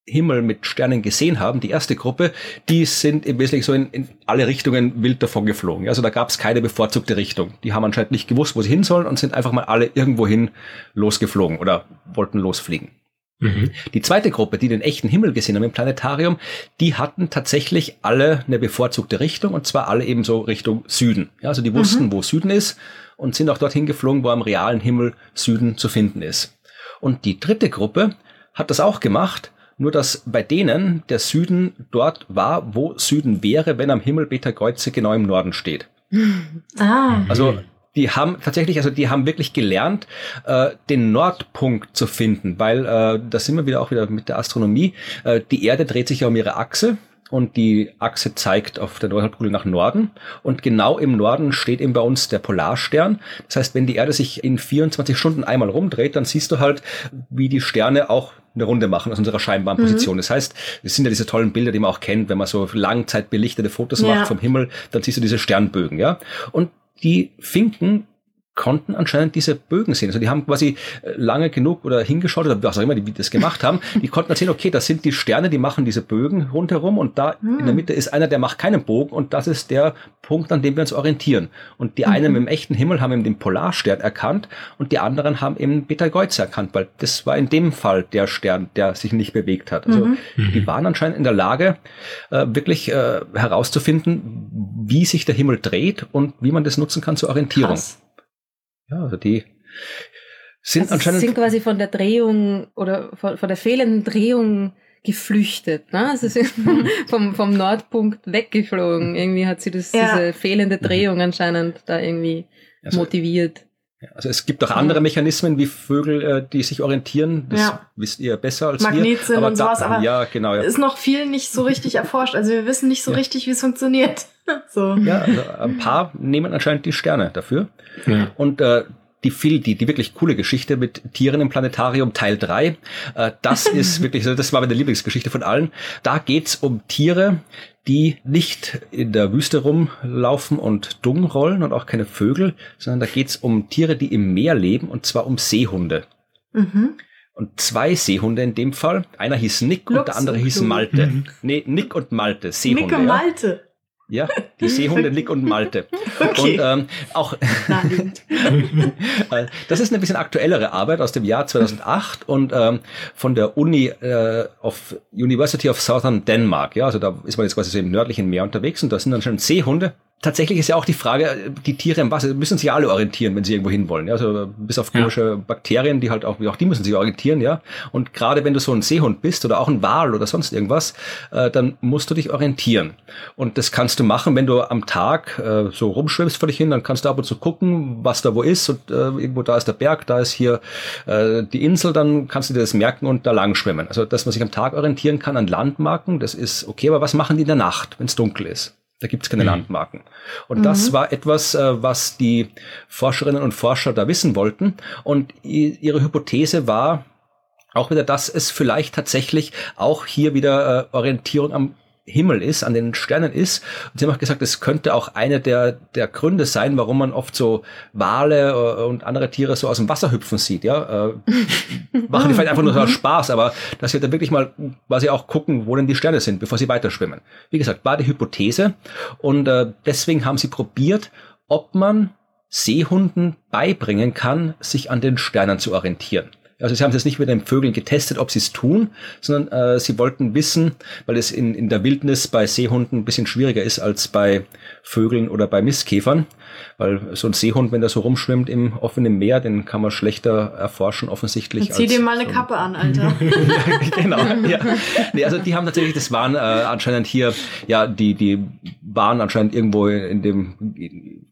Himmel mit Sternen gesehen haben, die erste Gruppe, die sind im Wesentlichen so in, in alle Richtungen wild davon geflogen. Also da gab es keine bevorzugte Richtung. Die haben anscheinend nicht gewusst, wo sie hin sollen und sind einfach mal alle irgendwohin losgeflogen oder wollten losfliegen. Mhm. Die zweite Gruppe, die den echten Himmel gesehen haben im Planetarium, die hatten tatsächlich alle eine bevorzugte Richtung und zwar alle eben so Richtung Süden. Ja, also die wussten, mhm. wo Süden ist und sind auch dorthin geflogen, wo am realen Himmel Süden zu finden ist. Und die dritte Gruppe hat das auch gemacht, nur dass bei denen der Süden dort war, wo Süden wäre, wenn am Himmel Beta Kreuze genau im Norden steht. Ah. Also die haben tatsächlich, also die haben wirklich gelernt, äh, den Nordpunkt zu finden, weil äh, da sind wir wieder auch wieder mit der Astronomie. Äh, die Erde dreht sich ja um ihre Achse und die Achse zeigt auf der Nordhalbkugel nach Norden und genau im Norden steht eben bei uns der Polarstern. Das heißt, wenn die Erde sich in 24 Stunden einmal rumdreht, dann siehst du halt, wie die Sterne auch eine Runde machen aus unserer scheinbaren Position. Mhm. Das heißt, es sind ja diese tollen Bilder, die man auch kennt, wenn man so langzeitbelichtete Fotos ja. macht vom Himmel, dann siehst du diese Sternbögen, ja. Und die Finken konnten anscheinend diese Bögen sehen. Also die haben quasi äh, lange genug oder hingeschaut oder was auch immer die das gemacht haben. Die konnten erzählen, okay, das sind die Sterne, die machen diese Bögen rundherum und da mhm. in der hm. Mitte ist einer, der macht keinen Bogen und das ist der Punkt, an dem wir uns orientieren. Und die mhm. einen im echten Himmel haben eben den Polarstern erkannt und die anderen haben eben Betelgeuse erkannt, weil das war in dem Fall der Stern, der sich nicht bewegt hat. Also mhm. die waren anscheinend in der Lage, äh, wirklich äh, herauszufinden, wie sich der Himmel dreht und wie man das nutzen kann zur Orientierung. Krass. Ja, also die sind also anscheinend. sind quasi von der Drehung oder von, von der fehlenden Drehung geflüchtet. Ne? Also sie sind vom, vom Nordpunkt weggeflogen. Irgendwie hat sie das, ja. diese fehlende. Drehung anscheinend da irgendwie also, motiviert. Also es gibt auch andere Mechanismen wie Vögel, äh, die sich orientieren. Das ja. wisst ihr besser als Magnet wir. Aber und sowas, aber ja, genau, ja. ist noch viel nicht so richtig erforscht. Also wir wissen nicht so ja. richtig, wie es funktioniert. so. Ja, also ein paar nehmen anscheinend die Sterne dafür. Ja. Und äh, die viel, die, die wirklich coole Geschichte mit Tieren im Planetarium Teil 3. Äh, das ist wirklich, das war meine Lieblingsgeschichte von allen. Da geht's um Tiere, die nicht in der Wüste rumlaufen und dumm rollen und auch keine Vögel, sondern da geht's um Tiere, die im Meer leben und zwar um Seehunde. Mhm. Und zwei Seehunde in dem Fall. Einer hieß Nick Lux und der andere hieß Malte. Mhm. Nee, Nick und Malte, Seehunde. Nick und Malte. Ja, die Seehunde Nick und Malte. Okay. Und ähm, auch das ist eine bisschen aktuellere Arbeit aus dem Jahr 2008 und ähm, von der Uni äh, of University of Southern Denmark. Ja, also da ist man jetzt quasi so im nördlichen Meer unterwegs und da sind dann schon Seehunde tatsächlich ist ja auch die Frage, die Tiere im Wasser müssen sich alle orientieren, wenn sie irgendwo hin wollen. Ja? Also bis auf komische ja. Bakterien, die halt auch, auch die müssen sich orientieren, ja. Und gerade wenn du so ein Seehund bist oder auch ein Wal oder sonst irgendwas, äh, dann musst du dich orientieren. Und das kannst du machen, wenn du am Tag äh, so rumschwimmst vor dich hin, dann kannst du ab und zu gucken, was da wo ist. Und äh, irgendwo da ist der Berg, da ist hier äh, die Insel, dann kannst du dir das merken und da lang schwimmen. Also dass man sich am Tag orientieren kann an Landmarken, das ist okay, aber was machen die in der Nacht, wenn es dunkel ist? Da gibt es keine mhm. Landmarken. Und mhm. das war etwas, äh, was die Forscherinnen und Forscher da wissen wollten. Und ihre Hypothese war auch wieder, dass es vielleicht tatsächlich auch hier wieder äh, Orientierung am Himmel ist, an den Sternen ist. Und sie haben auch gesagt, es könnte auch eine der, der Gründe sein, warum man oft so Wale äh, und andere Tiere so aus dem Wasser hüpfen sieht. Ja, äh, machen die vielleicht einfach nur so Spaß, aber dass sie dann wirklich mal quasi auch gucken, wo denn die Sterne sind, bevor sie weiterschwimmen. Wie gesagt, war die Hypothese und äh, deswegen haben sie probiert, ob man Seehunden beibringen kann, sich an den Sternen zu orientieren. Also sie haben es nicht mit den Vögeln getestet, ob sie es tun, sondern äh, sie wollten wissen, weil es in, in der Wildnis bei Seehunden ein bisschen schwieriger ist als bei Vögeln oder bei Mistkäfern. Weil so ein Seehund, wenn der so rumschwimmt im offenen Meer, den kann man schlechter erforschen offensichtlich. Dann zieh dir mal eine so Kappe an, Alter. genau, ja. Nee, also die haben tatsächlich, das waren äh, anscheinend hier, ja, die, die waren anscheinend irgendwo in dem,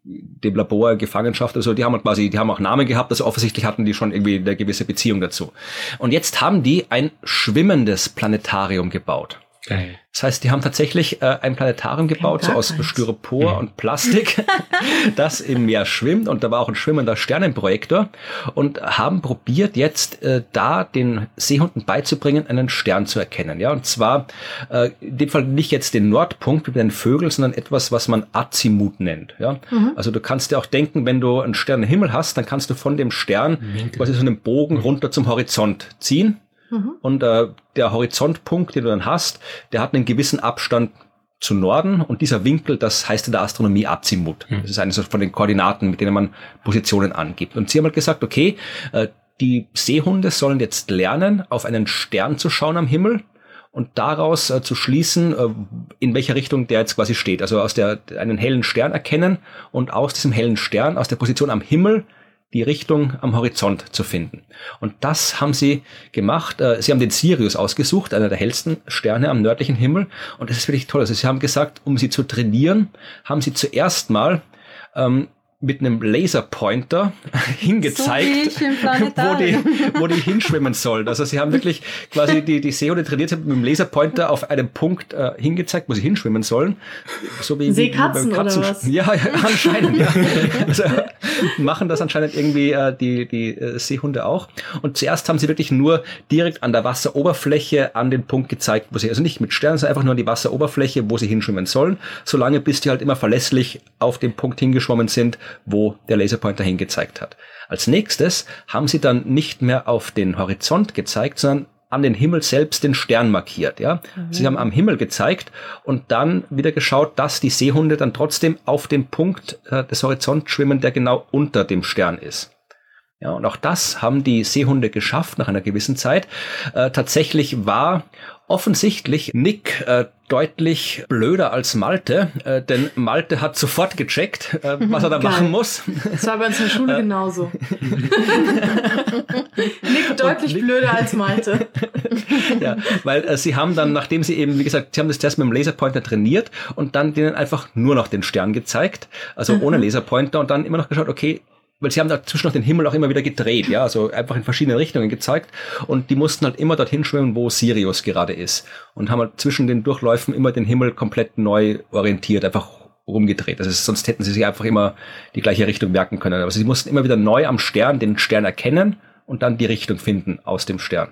dem Labor Gefangenschaft, also die haben quasi, die haben auch Namen gehabt, also offensichtlich hatten die schon irgendwie eine gewisse Beziehung dazu. Und jetzt haben die ein schwimmendes Planetarium gebaut. Geil. Das heißt, die haben tatsächlich äh, ein Planetarium gebaut, so aus Styropor mhm. und Plastik, das im Meer schwimmt. Und da war auch ein schwimmender Sternenprojektor und haben probiert, jetzt äh, da den Seehunden beizubringen, einen Stern zu erkennen. Ja, und zwar äh, in dem Fall nicht jetzt den Nordpunkt wie bei den Vögeln, sondern etwas, was man Azimut nennt. Ja, mhm. also du kannst dir auch denken, wenn du einen Stern im Himmel hast, dann kannst du von dem Stern quasi so einen Bogen runter zum Horizont ziehen Mhm. Und äh, der Horizontpunkt, den du dann hast, der hat einen gewissen Abstand zu Norden und dieser Winkel, das heißt in der Astronomie Azimut. Mhm. Das ist eines von den Koordinaten, mit denen man Positionen angibt. Und sie haben halt gesagt, okay, äh, die Seehunde sollen jetzt lernen, auf einen Stern zu schauen am Himmel und daraus äh, zu schließen, äh, in welcher Richtung der jetzt quasi steht. Also aus der einen hellen Stern erkennen und aus diesem hellen Stern, aus der Position am Himmel die Richtung am Horizont zu finden. Und das haben sie gemacht. Äh, sie haben den Sirius ausgesucht, einer der hellsten Sterne am nördlichen Himmel. Und das ist wirklich toll. Also sie haben gesagt, um sie zu trainieren, haben sie zuerst mal ähm, mit einem Laserpointer hingezeigt, so wo, die, wo die hinschwimmen sollen. Also sie haben wirklich quasi die, die Seehunde trainiert, sie haben mit dem Laserpointer auf einem Punkt äh, hingezeigt, wo sie hinschwimmen sollen. So wie, Seekatzen wie, wie Katzen, oder was? Ja, ja anscheinend. ja. Also, machen das anscheinend irgendwie äh, die, die äh, Seehunde auch. Und zuerst haben sie wirklich nur direkt an der Wasseroberfläche an den Punkt gezeigt, wo sie, also nicht mit Sternen, sondern einfach nur an die Wasseroberfläche, wo sie hinschwimmen sollen, solange bis die halt immer verlässlich auf den Punkt hingeschwommen sind, wo der Laserpointer hingezeigt hat. Als nächstes haben sie dann nicht mehr auf den Horizont gezeigt, sondern an den Himmel selbst den Stern markiert, ja. Mhm. Sie haben am Himmel gezeigt und dann wieder geschaut, dass die Seehunde dann trotzdem auf dem Punkt äh, des Horizonts schwimmen, der genau unter dem Stern ist. Ja, und auch das haben die Seehunde geschafft nach einer gewissen Zeit. Äh, tatsächlich war offensichtlich Nick äh, deutlich blöder als Malte, äh, denn Malte hat sofort gecheckt, äh, was er da Geil. machen muss. Das war bei uns in der Schule äh. genauso. Nick deutlich Nick, blöder als Malte. ja, weil äh, sie haben dann, nachdem sie eben, wie gesagt, sie haben das Test mit dem Laserpointer trainiert und dann denen einfach nur noch den Stern gezeigt, also mhm. ohne Laserpointer und dann immer noch geschaut, okay, weil sie haben dazwischen noch den Himmel auch immer wieder gedreht, ja, also einfach in verschiedene Richtungen gezeigt und die mussten halt immer dorthin schwimmen, wo Sirius gerade ist und haben halt zwischen den Durchläufen immer den Himmel komplett neu orientiert, einfach rumgedreht. Also sonst hätten sie sich einfach immer die gleiche Richtung merken können. Aber sie mussten immer wieder neu am Stern den Stern erkennen und dann die Richtung finden aus dem Stern.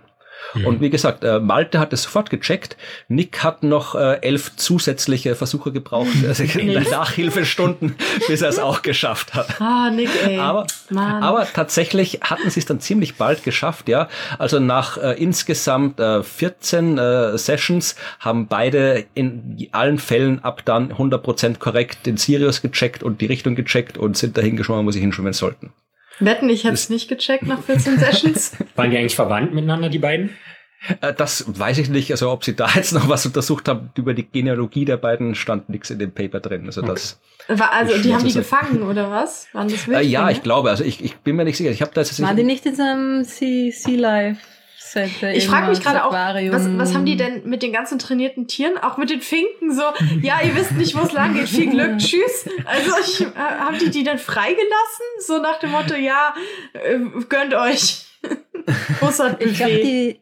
Mhm. Und wie gesagt, äh, Malte hat es sofort gecheckt. Nick hat noch äh, elf zusätzliche Versuche gebraucht, also Nachhilfestunden, bis er es auch geschafft hat. Ah, Nick, ey. Aber, aber tatsächlich hatten sie es dann ziemlich bald geschafft, ja. Also nach äh, insgesamt äh, 14 äh, Sessions haben beide in allen Fällen ab dann 100% korrekt den Sirius gecheckt und die Richtung gecheckt und sind dahin geschwommen, wo sie hinschwimmen sollten. Wetten, ich hätte es nicht gecheckt nach 14 Sessions. Waren die eigentlich verwandt miteinander, die beiden? Äh, das weiß ich nicht. Also ob sie da jetzt noch was untersucht haben über die Genealogie der beiden, stand nichts in dem Paper drin. Also das. War, also die haben die gefangen oder was? Waren das Wildlinge? Äh, ja, ich glaube. Also ich, ich bin mir nicht sicher. Ich habe da jetzt. Waren die nicht in so einem Sea, sea Life? Center ich frage mich gerade auch, was, was haben die denn mit den ganzen trainierten Tieren, auch mit den Finken so, ja, ihr wisst nicht, wo es lang geht, viel Glück, tschüss. Also ich, äh, haben die die dann freigelassen? So nach dem Motto, ja, äh, gönnt euch. ich glaube, die,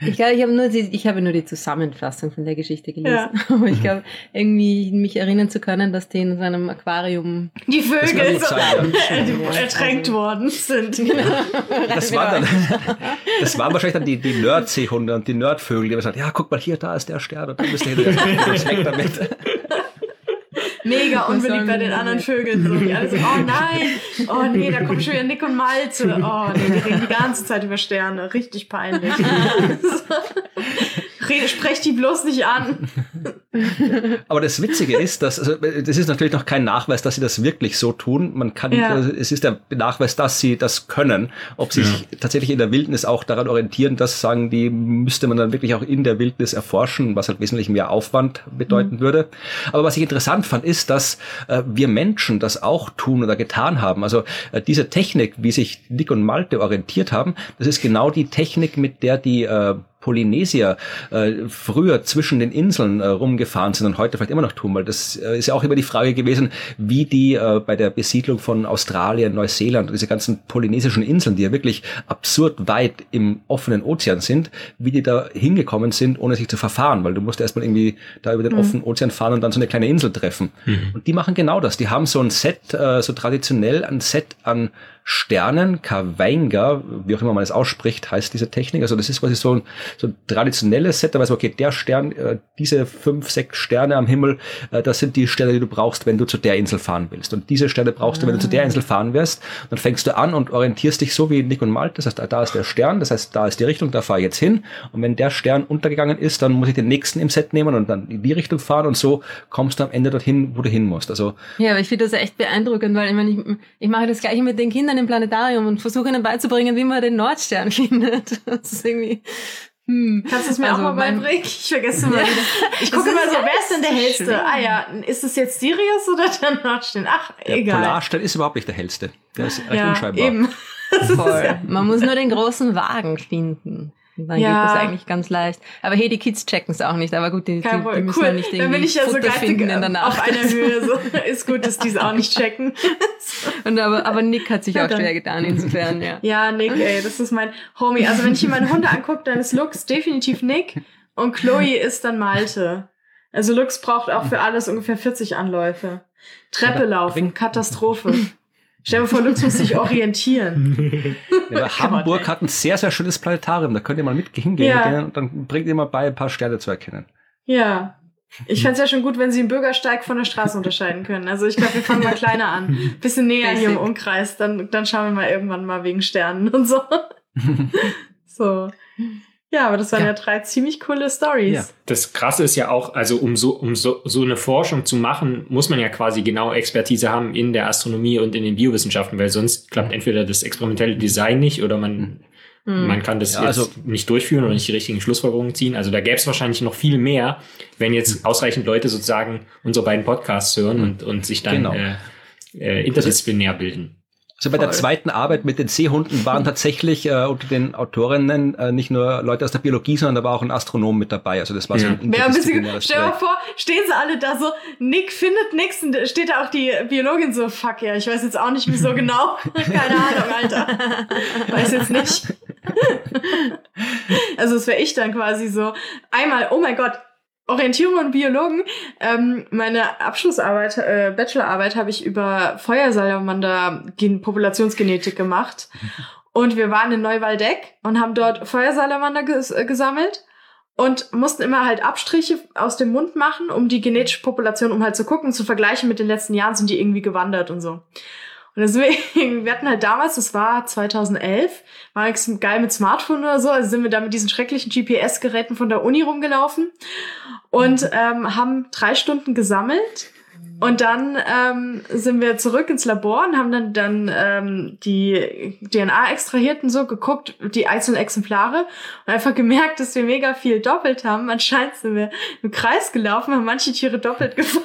ich glaube, ich habe nur die, ich habe nur die Zusammenfassung von der Geschichte gelesen. Ja. Aber ich glaube, irgendwie mich erinnern zu können, dass die in so einem Aquarium die Vögel so ertränkt worden sind. Genau. Das war dann, das waren wahrscheinlich dann die, die Nerdseehunde und die Nerdvögel, die haben gesagt, ja, guck mal hier, da ist der Stern und da müsst ihr hin. damit mega unbeliebt bei den anderen Vögeln. So, die alle so, oh nein, oh nee, da kommt schon wieder Nick und Malte. Oh nee, die reden die ganze Zeit über Sterne. Richtig peinlich. Rede, sprech die bloß nicht an. Aber das Witzige ist, dass, also, das ist natürlich noch kein Nachweis, dass sie das wirklich so tun. Man kann, ja. also, es ist der Nachweis, dass sie das können. Ob sie ja. sich tatsächlich in der Wildnis auch daran orientieren, das sagen die, müsste man dann wirklich auch in der Wildnis erforschen, was halt wesentlich mehr Aufwand bedeuten mhm. würde. Aber was ich interessant fand, ist, dass äh, wir Menschen das auch tun oder getan haben. Also äh, diese Technik, wie sich Nick und Malte orientiert haben, das ist genau die Technik, mit der die äh, Polynesier äh, früher zwischen den Inseln äh, rumgefahren sind und heute vielleicht immer noch tun, weil das äh, ist ja auch immer die Frage gewesen, wie die äh, bei der Besiedlung von Australien, Neuseeland und diese ganzen polynesischen Inseln, die ja wirklich absurd weit im offenen Ozean sind, wie die da hingekommen sind, ohne sich zu verfahren, weil du musst erstmal irgendwie da über den mhm. offenen Ozean fahren und dann so eine kleine Insel treffen. Mhm. Und die machen genau das. Die haben so ein Set, äh, so traditionell ein Set an Sternen, Kawainga, wie auch immer man es ausspricht, heißt diese Technik. Also das ist quasi so ein, so ein traditionelles Set, da weiß man, okay, der Stern, äh, diese fünf, sechs Sterne am Himmel, äh, das sind die Sterne, die du brauchst, wenn du zu der Insel fahren willst. Und diese Sterne brauchst du, wenn du zu der ah. Insel fahren wirst. Dann fängst du an und orientierst dich so wie Nick und Malte. Das heißt, da ist der Stern, das heißt, da ist die Richtung, da fahre ich jetzt hin. Und wenn der Stern untergegangen ist, dann muss ich den nächsten im Set nehmen und dann in die Richtung fahren und so kommst du am Ende dorthin, wo du hin musst. Also ja, aber ich finde das echt beeindruckend, weil ich meine, ich, ich mache das gleiche mit den Kindern im Planetarium und versuche ihnen beizubringen, wie man den Nordstern findet. Das ist irgendwie hm. Kannst du es mir also auch mal beibringen? Ich vergesse mal wieder. Ich gucke immer so, wer ist denn der hellste? Schön. Ah ja, ist es jetzt Sirius oder der Nordstern? Ach, der egal. Der Polarstern ist überhaupt nicht der hellste. Der ist recht ja, unscheinbar. Eben. Voll. Man muss nur den großen Wagen finden. Dann ja. geht das eigentlich ganz leicht. Aber hey, die Kids checken es auch nicht. Aber gut, die, die, die müssen cool. ja nicht irgendwie Dann bin ich ja so finden in der Nacht. auf einer Höhe. So. Ist gut, dass die es auch nicht checken. Und aber, aber Nick hat sich auch schwer getan, insofern, ja. Ja, Nick, ey, das ist mein Homie. Also wenn ich mir meine Hunde angucke, dann ist Lux definitiv Nick und Chloe ist dann Malte. Also Lux braucht auch für alles ungefähr 40 Anläufe. Treppe laufen, Katastrophe. Stell dir vor, Lutz muss sich orientieren. Ja, Hamburg hat ein sehr, sehr schönes Planetarium. Da könnt ihr mal mit hingehen ja. und dann bringt ihr mal bei, ein paar Sterne zu erkennen. Ja. Ich fände es ja schon gut, wenn sie einen Bürgersteig von der Straße unterscheiden können. Also ich glaube, wir fangen mal kleiner an. Bisschen näher Basic. hier im Umkreis. Dann, dann schauen wir mal irgendwann mal wegen Sternen und so. so. Ja, aber das waren ja, ja drei ziemlich coole Stories. Ja. Das Krasse ist ja auch, also um so, um so, so eine Forschung zu machen, muss man ja quasi genau Expertise haben in der Astronomie und in den Biowissenschaften, weil sonst klappt entweder das experimentelle Design nicht oder man, mhm. man kann das ja, also nicht durchführen oder nicht die richtigen Schlussfolgerungen ziehen. Also da gäbe es wahrscheinlich noch viel mehr, wenn jetzt ausreichend Leute sozusagen unsere beiden Podcasts hören mhm. und, und sich dann genau. äh, äh, interdisziplinär bilden. Also bei Voll. der zweiten Arbeit mit den Seehunden waren tatsächlich äh, unter den Autorinnen äh, nicht nur Leute aus der Biologie, sondern da war auch ein Astronom mit dabei. Also das war ja. so ein ja, ein bisschen, Stell dir mal vor, stehen sie alle da so, Nick findet nichts und steht da auch die Biologin so, fuck ja, ich weiß jetzt auch nicht wieso genau. Keine Ahnung, Alter. weiß jetzt nicht. also das wäre ich dann quasi so, einmal, oh mein Gott, Orientierung und Biologen. Ähm, meine Abschlussarbeit, äh, Bachelorarbeit habe ich über Feuersalamander Populationsgenetik gemacht. Und wir waren in Neuwaldeck und haben dort Feuersalamander ges äh, gesammelt und mussten immer halt Abstriche aus dem Mund machen, um die genetische Population, um halt zu gucken, zu vergleichen mit den letzten Jahren, sind die irgendwie gewandert und so. Und deswegen, wir hatten halt damals, das war 2011, war nichts geil mit Smartphone oder so, also sind wir da mit diesen schrecklichen GPS-Geräten von der Uni rumgelaufen und ähm, haben drei Stunden gesammelt und dann ähm, sind wir zurück ins Labor und haben dann, dann ähm, die DNA extrahiert und so, geguckt, die einzelnen Exemplare und einfach gemerkt, dass wir mega viel doppelt haben. Anscheinend sind wir im Kreis gelaufen, haben manche Tiere doppelt gefangen.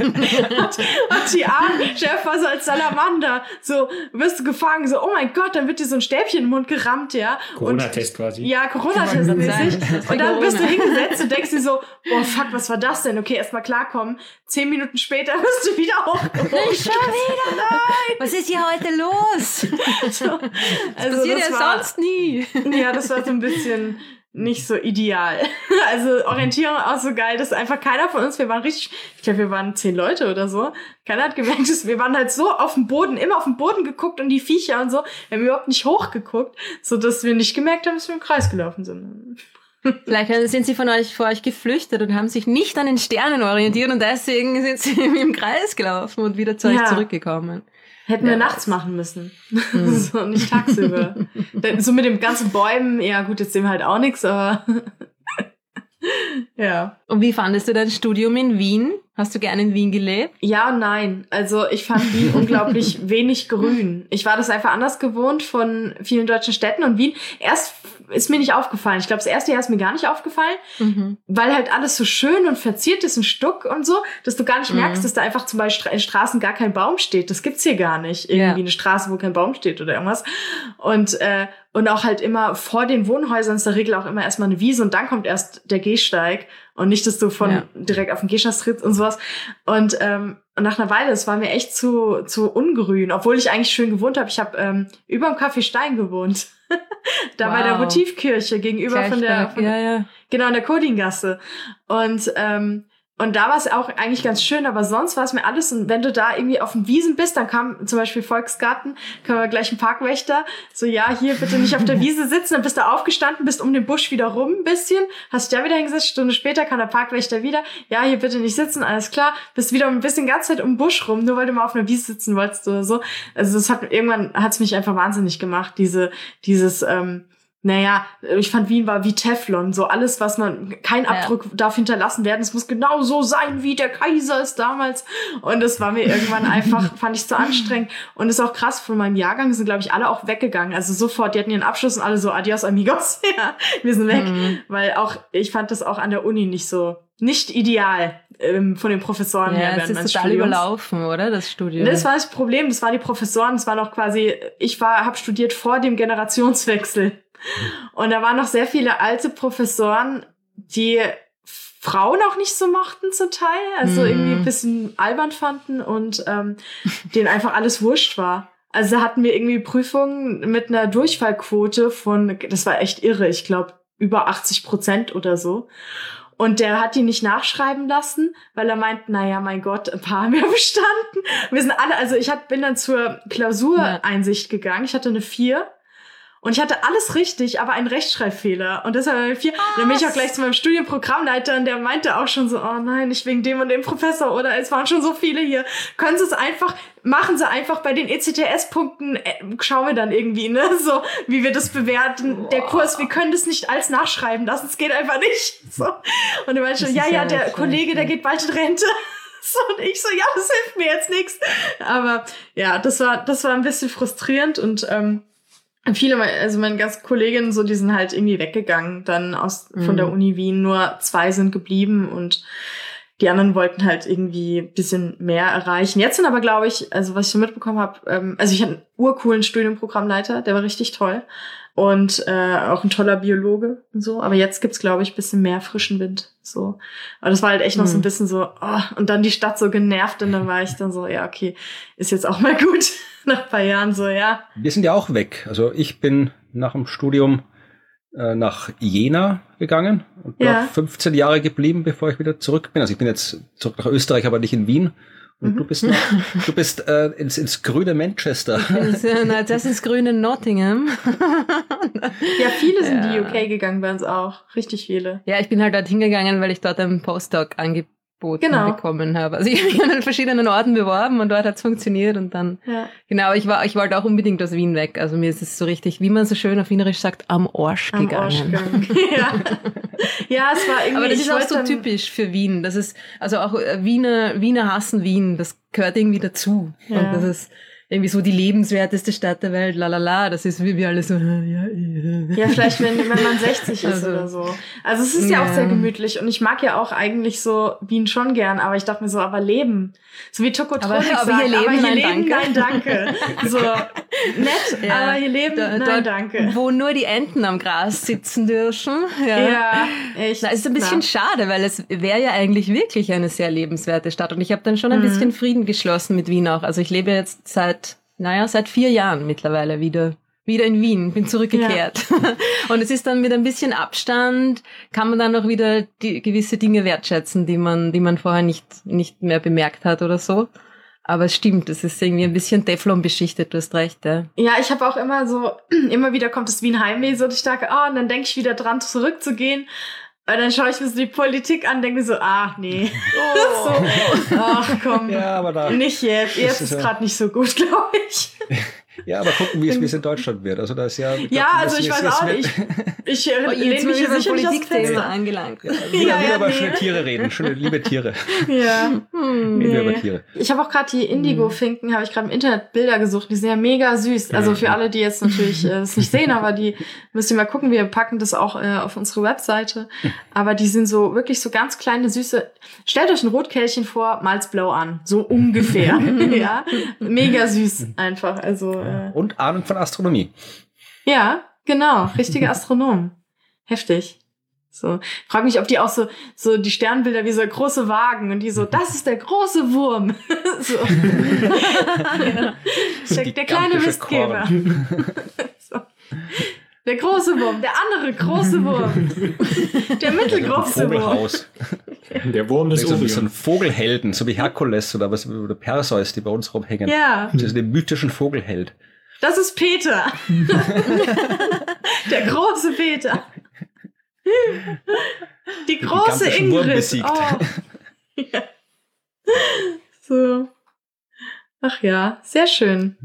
und, und die armen Chef war so als Salamander, so wirst du gefangen, so, oh mein Gott, dann wird dir so ein Stäbchen im Mund gerammt, ja. Corona-Test quasi. Ja, Corona-Test mäßig. Und dann bist du hingesetzt und denkst dir so, oh fuck, was war das denn? Okay, erstmal klarkommen. Zehn Minuten später bist du wieder. Nicht schon wieder, nein! Was ist hier heute los? so, also das passiert das ja war, sonst nie. Ja, das war so ein bisschen nicht so ideal. Also Orientierung auch so geil, dass einfach keiner von uns, wir waren richtig, ich glaube, wir waren zehn Leute oder so. Keiner hat gemerkt, dass wir waren halt so auf dem Boden, immer auf dem Boden geguckt und die Viecher und so. Wir haben überhaupt nicht hochgeguckt, so dass wir nicht gemerkt haben, dass wir im Kreis gelaufen sind. Vielleicht sind sie von euch vor euch geflüchtet und haben sich nicht an den Sternen orientiert und deswegen sind sie im Kreis gelaufen und wieder zu euch zurückgekommen. Hätten ja. wir nachts machen müssen. Mhm. so, nicht tagsüber. so mit dem ganzen Bäumen, ja gut, jetzt sehen wir halt auch nichts, aber. ja. Und wie fandest du dein Studium in Wien? Hast du gerne in Wien gelebt? Ja und nein. Also ich fand Wien unglaublich wenig grün. Ich war das einfach anders gewohnt von vielen deutschen Städten und Wien. Erst ist mir nicht aufgefallen. Ich glaube, das erste Jahr ist mir gar nicht aufgefallen, mhm. weil halt alles so schön und verziert ist, ein Stuck und so, dass du gar nicht merkst, mhm. dass da einfach zum Beispiel in Straßen gar kein Baum steht. Das gibt's hier gar nicht. Irgendwie ja. eine Straße, wo kein Baum steht oder irgendwas. Und äh, und auch halt immer vor den Wohnhäusern ist der Regel auch immer erstmal eine Wiese und dann kommt erst der Gehsteig und nicht, dass du von ja. direkt auf den Gehsteig trittst und sowas. Und, ähm, und nach einer Weile, es war mir echt zu, zu ungrün, obwohl ich eigentlich schön gewohnt habe. Ich habe ähm, über dem Café Stein gewohnt. da wow. bei der Motivkirche gegenüber von der, von, ja, ja. genau in der Kodinggasse. Und ähm, und da war es auch eigentlich ganz schön, aber sonst war es mir alles. Und wenn du da irgendwie auf den Wiesen bist, dann kam zum Beispiel Volksgarten, kam gleich ein Parkwächter, so ja, hier bitte nicht auf der Wiese sitzen, dann bist du aufgestanden, bist um den Busch wieder rum ein bisschen, hast dich da wieder hingesetzt, Stunde später kam der Parkwächter wieder, ja, hier bitte nicht sitzen, alles klar, bist wieder ein bisschen ganze Zeit um den Busch rum, nur weil du mal auf einer Wiese sitzen wolltest oder so. Also das hat irgendwann hat's mich einfach wahnsinnig gemacht, diese, dieses, ähm, naja, ich fand Wien war wie Teflon, so alles, was man, kein Abdruck ja. darf hinterlassen werden, es muss genau so sein, wie der Kaiser es damals. Und das war mir irgendwann einfach, fand ich zu anstrengend. Und ist auch krass, von meinem Jahrgang sind, glaube ich, alle auch weggegangen. Also sofort, die hatten ihren Abschluss und alle so, adios amigos, ja, wir sind weg. Mhm. Weil auch, ich fand das auch an der Uni nicht so, nicht ideal ähm, von den Professoren ja, her. Ja, es ist total Studiums. überlaufen, oder, das Studium? Das war das Problem, das waren die Professoren, das war noch quasi, ich war, habe studiert vor dem Generationswechsel. Und da waren noch sehr viele alte Professoren, die Frauen auch nicht so mochten zum Teil, also mm. irgendwie ein bisschen albern fanden und ähm, denen einfach alles wurscht war. Also da hatten wir irgendwie Prüfungen mit einer Durchfallquote von, das war echt irre, ich glaube über 80 Prozent oder so. Und der hat die nicht nachschreiben lassen, weil er meint, naja, mein Gott, ein paar haben ja bestanden. Wir sind alle, also ich hat, bin dann zur Klausureinsicht gegangen. Ich hatte eine vier und ich hatte alles richtig, aber einen Rechtschreibfehler. Und deshalb habe ich vier. Dann bin ich auch gleich zu meinem Studienprogrammleiter und der meinte auch schon so, oh nein, nicht wegen dem und dem Professor oder es waren schon so viele hier. Können Sie es einfach, machen Sie einfach bei den ECTS-Punkten, äh, schauen wir dann irgendwie, ne, so, wie wir das bewerten. Der Kurs, wir können das nicht als nachschreiben lassen, es geht einfach nicht. So. Und er meinte schon, ja, ja, der Kollege, der geht bald in Rente. So, und ich so, ja, das hilft mir jetzt nichts. Aber ja, das war, das war ein bisschen frustrierend und ähm, viele, also meine ganzen Kolleginnen, so, die sind halt irgendwie weggegangen, dann aus, mhm. von der mhm. Uni Wien. Nur zwei sind geblieben und die anderen wollten halt irgendwie bisschen mehr erreichen. Jetzt sind aber, glaube ich, also was ich so mitbekommen habe, ähm, also ich hatte einen urcoolen Studienprogrammleiter, der war richtig toll. Und äh, auch ein toller Biologe und so. Aber jetzt gibt's, glaube ich, bisschen mehr frischen Wind. So. Aber das war halt echt noch so ein mhm. bisschen so, oh, und dann die Stadt so genervt und dann war ich dann so, ja, okay, ist jetzt auch mal gut. nach ein paar Jahren so, ja. Wir sind ja auch weg. Also ich bin nach dem Studium äh, nach Jena gegangen und ja. 15 Jahre geblieben, bevor ich wieder zurück bin. Also ich bin jetzt zurück nach Österreich, aber nicht in Wien. Und mhm. du bist, nach, du bist äh, ins, ins grüne Manchester. Das, na, das ist grüne Nottingham. ja, viele sind ja. die UK gegangen bei uns auch. Richtig viele. Ja, ich bin halt dort hingegangen, weil ich dort einen Postdoc angeboten Boten genau. bekommen habe. Also ich habe mich an verschiedenen Orten beworben und dort hat es funktioniert und dann ja. genau, ich war ich wollte auch unbedingt aus Wien weg. Also mir ist es so richtig, wie man so schön auf Wienerisch sagt, am Arsch am gegangen. Arsch gegangen. ja. ja, es war irgendwie Aber das ist auch so typisch für Wien. Das ist also auch äh, Wiener Wiener hassen Wien, das gehört irgendwie dazu. Ja. Und das ist irgendwie so die lebenswerteste Stadt der Welt, la la la, das ist wie wir alle so, ja, ja. ja vielleicht wenn, wenn man 60 ist also, oder so. Also es ist ja, ja, auch sehr gemütlich und ich mag ja auch eigentlich so Wien schon gern, aber ich dachte mir so, aber leben. So wie Tokotronik aber, sagt, aber hier leben, aber hier nein, leben danke. nein, danke. So nett, ja, aber hier leben, da, nein, dort, danke. Wo nur die Enten am Gras sitzen dürfen. Ja, ja echt. Das ist ein bisschen na. schade, weil es wäre ja eigentlich wirklich eine sehr lebenswerte Stadt und ich habe dann schon ein mhm. bisschen Frieden geschlossen mit Wien auch. Also ich lebe jetzt seit naja, seit vier Jahren mittlerweile wieder wieder in Wien, bin zurückgekehrt. Ja. Und es ist dann mit ein bisschen Abstand, kann man dann auch wieder die, gewisse Dinge wertschätzen, die man, die man vorher nicht, nicht mehr bemerkt hat oder so. Aber es stimmt, es ist irgendwie ein bisschen Teflon beschichtet, du hast recht, ja. Ja, ich habe auch immer so, immer wieder kommt es wie ein Heimweh, so ich denke, ah, oh, und dann denke ich wieder dran, zurückzugehen. Und dann schaue ich mir so die Politik an, denke so, ach nee. Oh. so, ach komm, ja, nicht jetzt. Jetzt ist, ist gerade nicht so gut, glaube ich. Ja, aber gucken, wie es, wie es in Deutschland wird. Also da ist ja. Ja, glaub, also ich weiß auch nicht. Ich, ich oh, lehne mich hier sicherlich aus Fenster angelangt. Ja, wieder, ja, wieder über nee. schöne Tiere reden, schöne liebe Tiere. Ja. Hm, nee. über Tiere. Ich habe auch gerade die Indigo-Finken, habe ich gerade im Internet Bilder gesucht. Die sind ja mega süß. Also für alle, die jetzt natürlich äh, das nicht sehen, aber die müsst ihr mal gucken. Wir packen das auch äh, auf unsere Webseite. Aber die sind so wirklich so ganz kleine süße. Stellt euch ein Rotkehlchen vor, malt's blau an, so ungefähr. ja, mega süß einfach. Also äh, und Ahnung von Astronomie. Ja, genau, richtige Astronom. Heftig. So, frag mich, ob die auch so so die Sternbilder wie so große Wagen und die so, das ist der große Wurm. so. ja. der, der kleine Mistgeber. so. Der große Wurm, der andere große Wurm. Der mittelgroße Vogelhaus. Wurm. Der Wurm des so, so ein Vogelhelden, so wie Herkules oder was oder Perseus, die bei uns rumhängen. Ja. Das ist den mythischen Vogelheld. Das ist Peter. der große Peter. Die große Ingrid. Oh. Ja. So. Ach ja, sehr schön.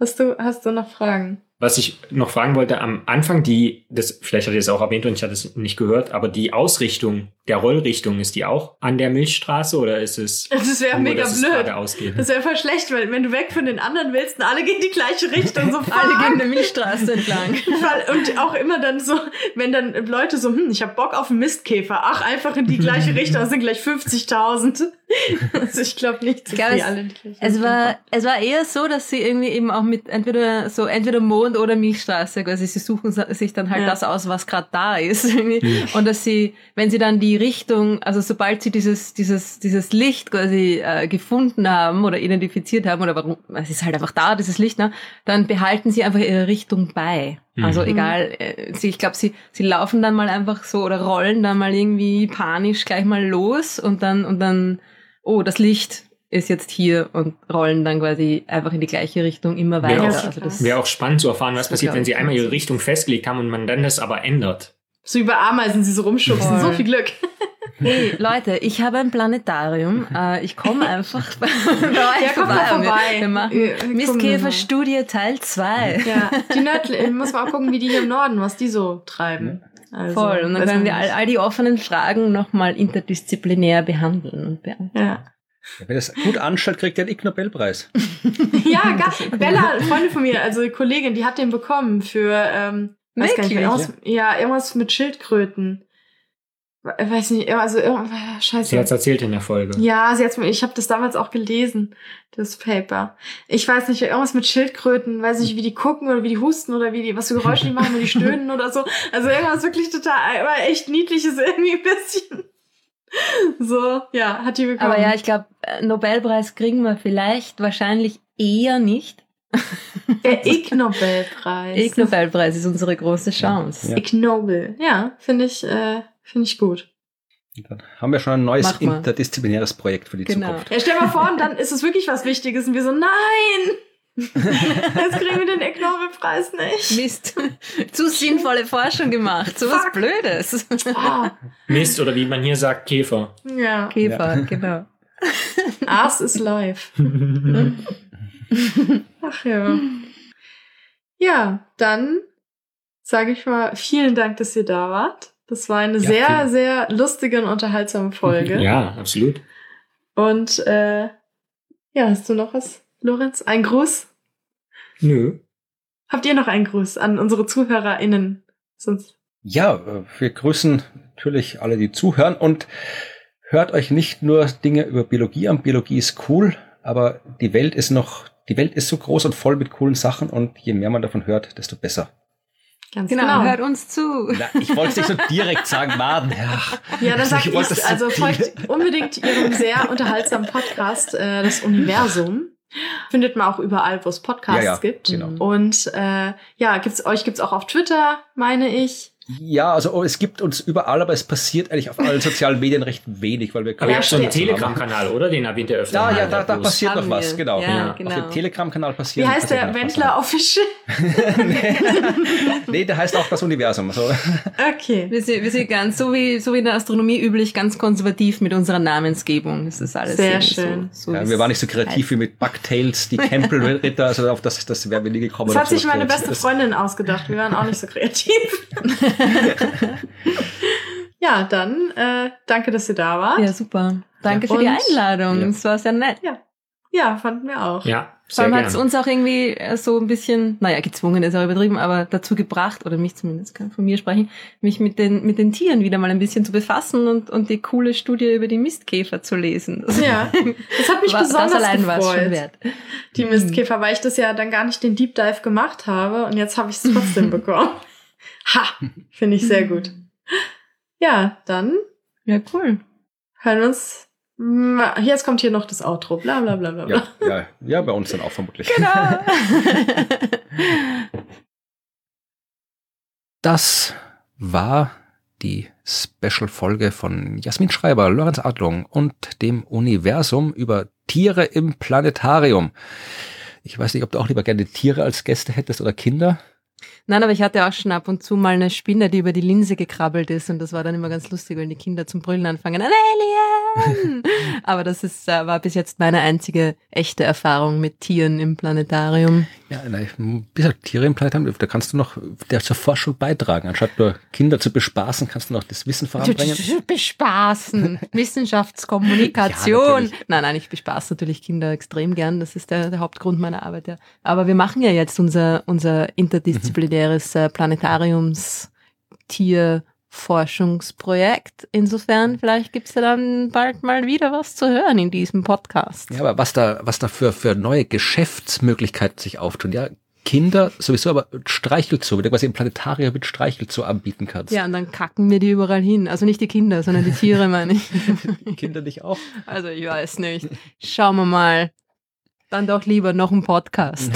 Hast du, hast du noch Fragen? Was ich noch fragen wollte, am Anfang die, das, vielleicht hat ihr es auch erwähnt und ich hatte es nicht gehört, aber die Ausrichtung der Rollrichtung, ist die auch an der Milchstraße oder ist es? Das wäre mega blöd. Ausgeht? Das wäre voll schlecht, weil wenn du weg von den anderen willst und alle gehen die gleiche Richtung, so alle gehen der Milchstraße entlang. und auch immer dann so, wenn dann Leute so, hm, ich habe Bock auf einen Mistkäfer, ach, einfach in die gleiche Richtung, das sind gleich 50.000. Also ich glaube nicht, dass die alle die gleiche es war, es war eher so, dass sie irgendwie eben auch mit entweder so entweder Mond oder Milchstraße, also sie suchen sich dann halt ja. das aus, was gerade da ist. Irgendwie. Und dass sie, wenn sie dann die Richtung, also sobald sie dieses, dieses, dieses Licht quasi äh, gefunden haben oder identifiziert haben, oder warum, es ist halt einfach da, dieses Licht, ne, dann behalten sie einfach ihre Richtung bei. Mhm. Also egal, äh, sie, ich glaube, sie, sie laufen dann mal einfach so oder rollen dann mal irgendwie panisch gleich mal los und dann, und dann, oh, das Licht ist jetzt hier und rollen dann quasi einfach in die gleiche Richtung immer weiter. Wäre auch, also wär auch spannend zu erfahren, was passiert, wenn sie einmal ihre Richtung festgelegt haben und man dann das aber ändert. So über Ameisen, sie so rumschubsen. So viel Glück. Hey, Leute, ich habe ein Planetarium. Äh, ich komme einfach bei euch ja, vorbei. vorbei. Wir machen Mistkäferstudie Teil 2. Ja, die Nördli, muss man auch gucken, wie die hier im Norden, was die so treiben. Also, Voll. Und dann können wir all, all die offenen Fragen nochmal interdisziplinär behandeln. Ja. Wer das gut anstellt, kriegt den Ig Nobelpreis. ja, gar, Bella, Freundin von mir, also Kollegin, die hat den bekommen für ähm, Weiß gar nicht, irgendwas, ja, irgendwas mit Schildkröten. Weiß nicht, also scheiße. Sie hat's erzählt in der Folge. Ja, sie hat's, ich habe das damals auch gelesen, das Paper. Ich weiß nicht, irgendwas mit Schildkröten, weiß nicht, wie die gucken oder wie die husten oder wie die, was für Geräusche die machen, wie die stöhnen oder so. Also irgendwas wirklich total, aber echt niedliches irgendwie ein bisschen. So, ja, hat die bekommen. Aber ja, ich glaube, Nobelpreis kriegen wir vielleicht wahrscheinlich eher nicht. Der Ig Nobelpreis. Ig Nobelpreis ist unsere große Chance. Ja. Ig Nobel, ja, finde ich, äh, finde ich gut. Dann haben wir schon ein neues interdisziplinäres Projekt für die genau. Zukunft. Ja, stell mal vor, und dann ist es wirklich was Wichtiges und wir so, nein! Jetzt kriegen wir den Ig Nobelpreis nicht. Mist. Zu sinnvolle Forschung gemacht. So was Blödes. Oh. Mist, oder wie man hier sagt, Käfer. Ja. Käfer, ja. genau. Ars is live. Ach ja. Ja, dann sage ich mal vielen Dank, dass ihr da wart. Das war eine ja, sehr, vielen. sehr lustige und unterhaltsame Folge. Ja, absolut. Und äh, ja, hast du noch was, Lorenz? Ein Gruß? Nö. Habt ihr noch einen Gruß an unsere ZuhörerInnen? Sonst. Ja, äh, wir grüßen natürlich alle, die zuhören und hört euch nicht nur Dinge über Biologie an. Biologie ist cool, aber die Welt ist noch die Welt ist so groß und voll mit coolen Sachen und je mehr man davon hört, desto besser. Ganz genau. genau. Hört uns zu. Na, ich wollte es nicht so direkt sagen, Maden. Ja, ja dann sag ich, ich also folgt unbedingt ihrem sehr unterhaltsamen Podcast, äh, das Universum. Findet man auch überall, wo es Podcasts ja, ja, gibt. Genau. Und äh, ja, gibt's euch gibt's auch auf Twitter, meine ich. Ja, also oh, es gibt uns überall, aber es passiert eigentlich auf allen sozialen Medien recht wenig, weil wir Aber ihr habt so einen Telegram-Kanal, oder? Den erwähnt ihr öfter. Da, mal, ja, da, da passiert noch was, genau. Ja, Auf genau. dem Telegram-Kanal Wie passiert heißt der? passiert. Wendler Official? Nee, der heißt auch das Universum. Also, Okay. Wir sind, wir sind ganz, so wie, so wie in der Astronomie üblich, ganz konservativ mit unserer Namensgebung. Das ist alles Sehr schön. So, so ja, wie wir waren nicht so kreativ wie mit Bucktails, die Campbell-Ritter, also auf das, das wären wir nie gekommen. Das hat auf sich meine beste Freundin ausgedacht. Wir waren auch nicht so kreativ. Ja, dann äh, danke, dass ihr da wart. Ja, super. Danke für die Einladung. Ja. Es war sehr nett. Ja, fanden wir auch. Ja, Vor allem hat es uns auch irgendwie äh, so ein bisschen, naja, gezwungen ist auch übertrieben, aber dazu gebracht, oder mich zumindest, kann von mir sprechen, mich mit den, mit den Tieren wieder mal ein bisschen zu befassen und, und die coole Studie über die Mistkäfer zu lesen. Das Ja, das hat mich war, besonders das allein war es schon gefreut. wert. Die Mistkäfer, weil ich das ja dann gar nicht den Deep Dive gemacht habe und jetzt habe ich es trotzdem bekommen. Ha, finde ich sehr gut. Ja, dann Ja, cool. hören wir uns. Jetzt kommt hier noch das Outro. Bla bla bla bla. bla. Ja, ja, ja, bei uns dann auch vermutlich. Genau. Das war die Special-Folge von Jasmin Schreiber, Lorenz Adlung und dem Universum über Tiere im Planetarium. Ich weiß nicht, ob du auch lieber gerne Tiere als Gäste hättest oder Kinder. Nein, aber ich hatte auch schon ab und zu mal eine Spinne, die über die Linse gekrabbelt ist und das war dann immer ganz lustig, wenn die Kinder zum Brüllen anfangen. Ein Alien! aber das ist, äh, war bis jetzt meine einzige echte Erfahrung mit Tieren im Planetarium. Ja, nein, wie gesagt, Tiere im Planetarium, da kannst du noch der zur Forschung beitragen. Anstatt nur Kinder zu bespaßen, kannst du noch das Wissen voranbringen. Bespaßen, Wissenschaftskommunikation. Ja, nein, nein, ich bespaß natürlich Kinder extrem gern. Das ist der, der Hauptgrund meiner Arbeit. Ja. Aber wir machen ja jetzt unser, unser interdisziplinäres äh, Planetariums-Tier-Forschungsprojekt. Insofern, vielleicht gibt's ja dann bald mal wieder was zu hören in diesem Podcast. Ja, aber was da, was da für, für neue Geschäftsmöglichkeiten sich auftun, ja. Kinder sowieso, aber Streichelzoo, wenn du quasi im Planetarium mit Streichelzoo anbieten kannst. Ja, und dann kacken wir die überall hin. Also nicht die Kinder, sondern die Tiere, meine ich. Kinder dich auch. Also ich weiß nicht. Schauen wir mal. Dann doch lieber noch ein Podcast.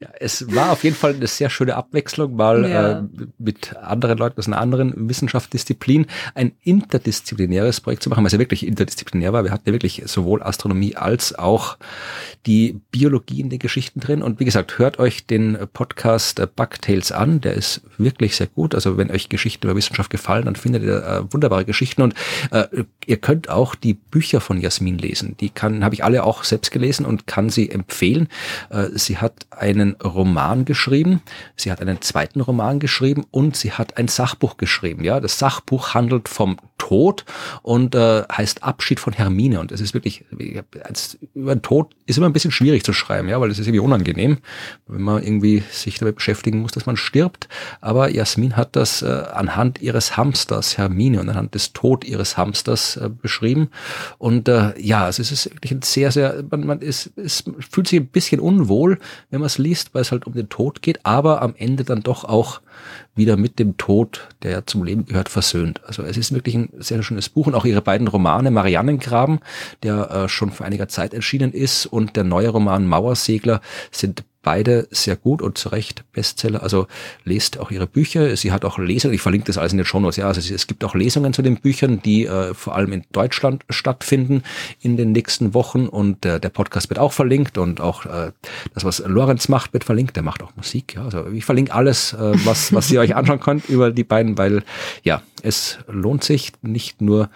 Ja, es war auf jeden Fall eine sehr schöne Abwechslung, mal Ja. äh, mit anderen Leuten aus einer anderen Wissenschaftsdisziplin ein interdisziplinäres Projekt zu machen, was ja wirklich interdisziplinär war. Wir hatten ja wirklich sowohl Astronomie als auch die Biologie in den Geschichten drin. Und wie gesagt, hört euch den Podcast äh, Bugtails an. Der ist wirklich sehr gut. Also wenn euch Geschichten über Wissenschaft gefallen, dann findet ihr äh, wunderbare Geschichten. Und äh, ihr könnt auch die Bücher von Jasmin lesen. Die kann, habe ich alle auch selbst gelesen und kann sie empfehlen. Äh, sie hat einen Roman geschrieben, sie hat einen zweiten Roman geschrieben und sie hat ein Sachbuch geschrieben. Ja, das Sachbuch handelt vom Tod und äh, heißt Abschied von Hermine. Und es ist wirklich, als, über den Tod ist immer ein bisschen schwierig zu schreiben, ja, weil es ist irgendwie unangenehm, wenn man irgendwie sich damit beschäftigen muss, dass man stirbt. Aber Jasmin hat das äh, anhand ihres Hamsters Hermine und anhand des Tod ihres Hamsters äh, beschrieben. Und äh, ja, also es ist wirklich ein sehr, sehr, man, man ist, es fühlt sich ein bisschen unwohl, wenn man es liest, weil es halt um den Tod geht, aber am Ende dann doch auch wieder mit dem Tod, der ja zum Leben gehört, versöhnt. Also es ist wirklich ein sehr schönes Buch und auch ihre beiden Romane, Mariannengraben, der äh, schon vor einiger Zeit erschienen ist und der neue Roman Mauersegler sind beide sehr gut und zu Recht Bestseller. Also lest auch ihre Bücher. Sie hat auch Lesungen. Ich verlinke das alles in den Shownotes. Ja, also es- gibt auch Lesungen zu den Büchern, die äh, vor allem in Deutschland stattfinden in den nächsten Wochen. Und äh, der Podcast wird auch verlinkt und auch äh, das, was Lorenz macht, wird verlinkt. Der macht auch Musik. Ja, also ich verlinke alles, äh, was, was ihr euch anschauen könnt über die beiden, weil ja, es lohnt sich nicht nur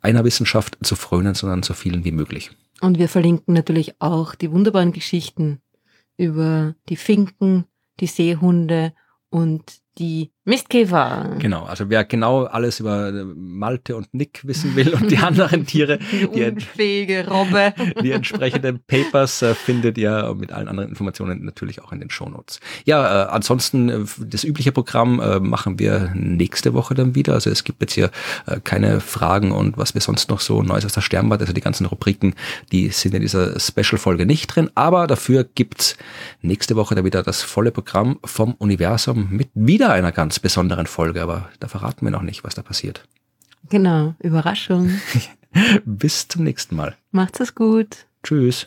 einer Wissenschaft zu frönen, sondern so vielen wie möglich. Und wir verlinken natürlich auch die wunderbaren Geschichten über die Finken, die Seehunde und die Mistkäfer. Genau, also wer genau alles über äh, Malte und Nick wissen will und die anderen Tiere, Die die, unfähige Robbe. die entsprechenden Papers äh, findet ihr mit allen anderen Informationen natürlich auch in den Shownotes. Ja, äh, ansonsten äh, das übliche Programm äh, machen wir nächste Woche dann wieder. Also es gibt jetzt hier keine Fragen und was wir sonst noch so Neues aus der Sternwarte, also die ganzen Rubriken, die sind in dieser Special-Folge nicht drin, aber dafür gibt's nächste Woche dann wieder das volle Programm vom Universum mit wieder einer ganz besonderen Folge, aber da verraten wir noch nicht, was da passiert. Genau, Überraschung. Bis zum nächsten Mal. Macht's es gut. Tschüss.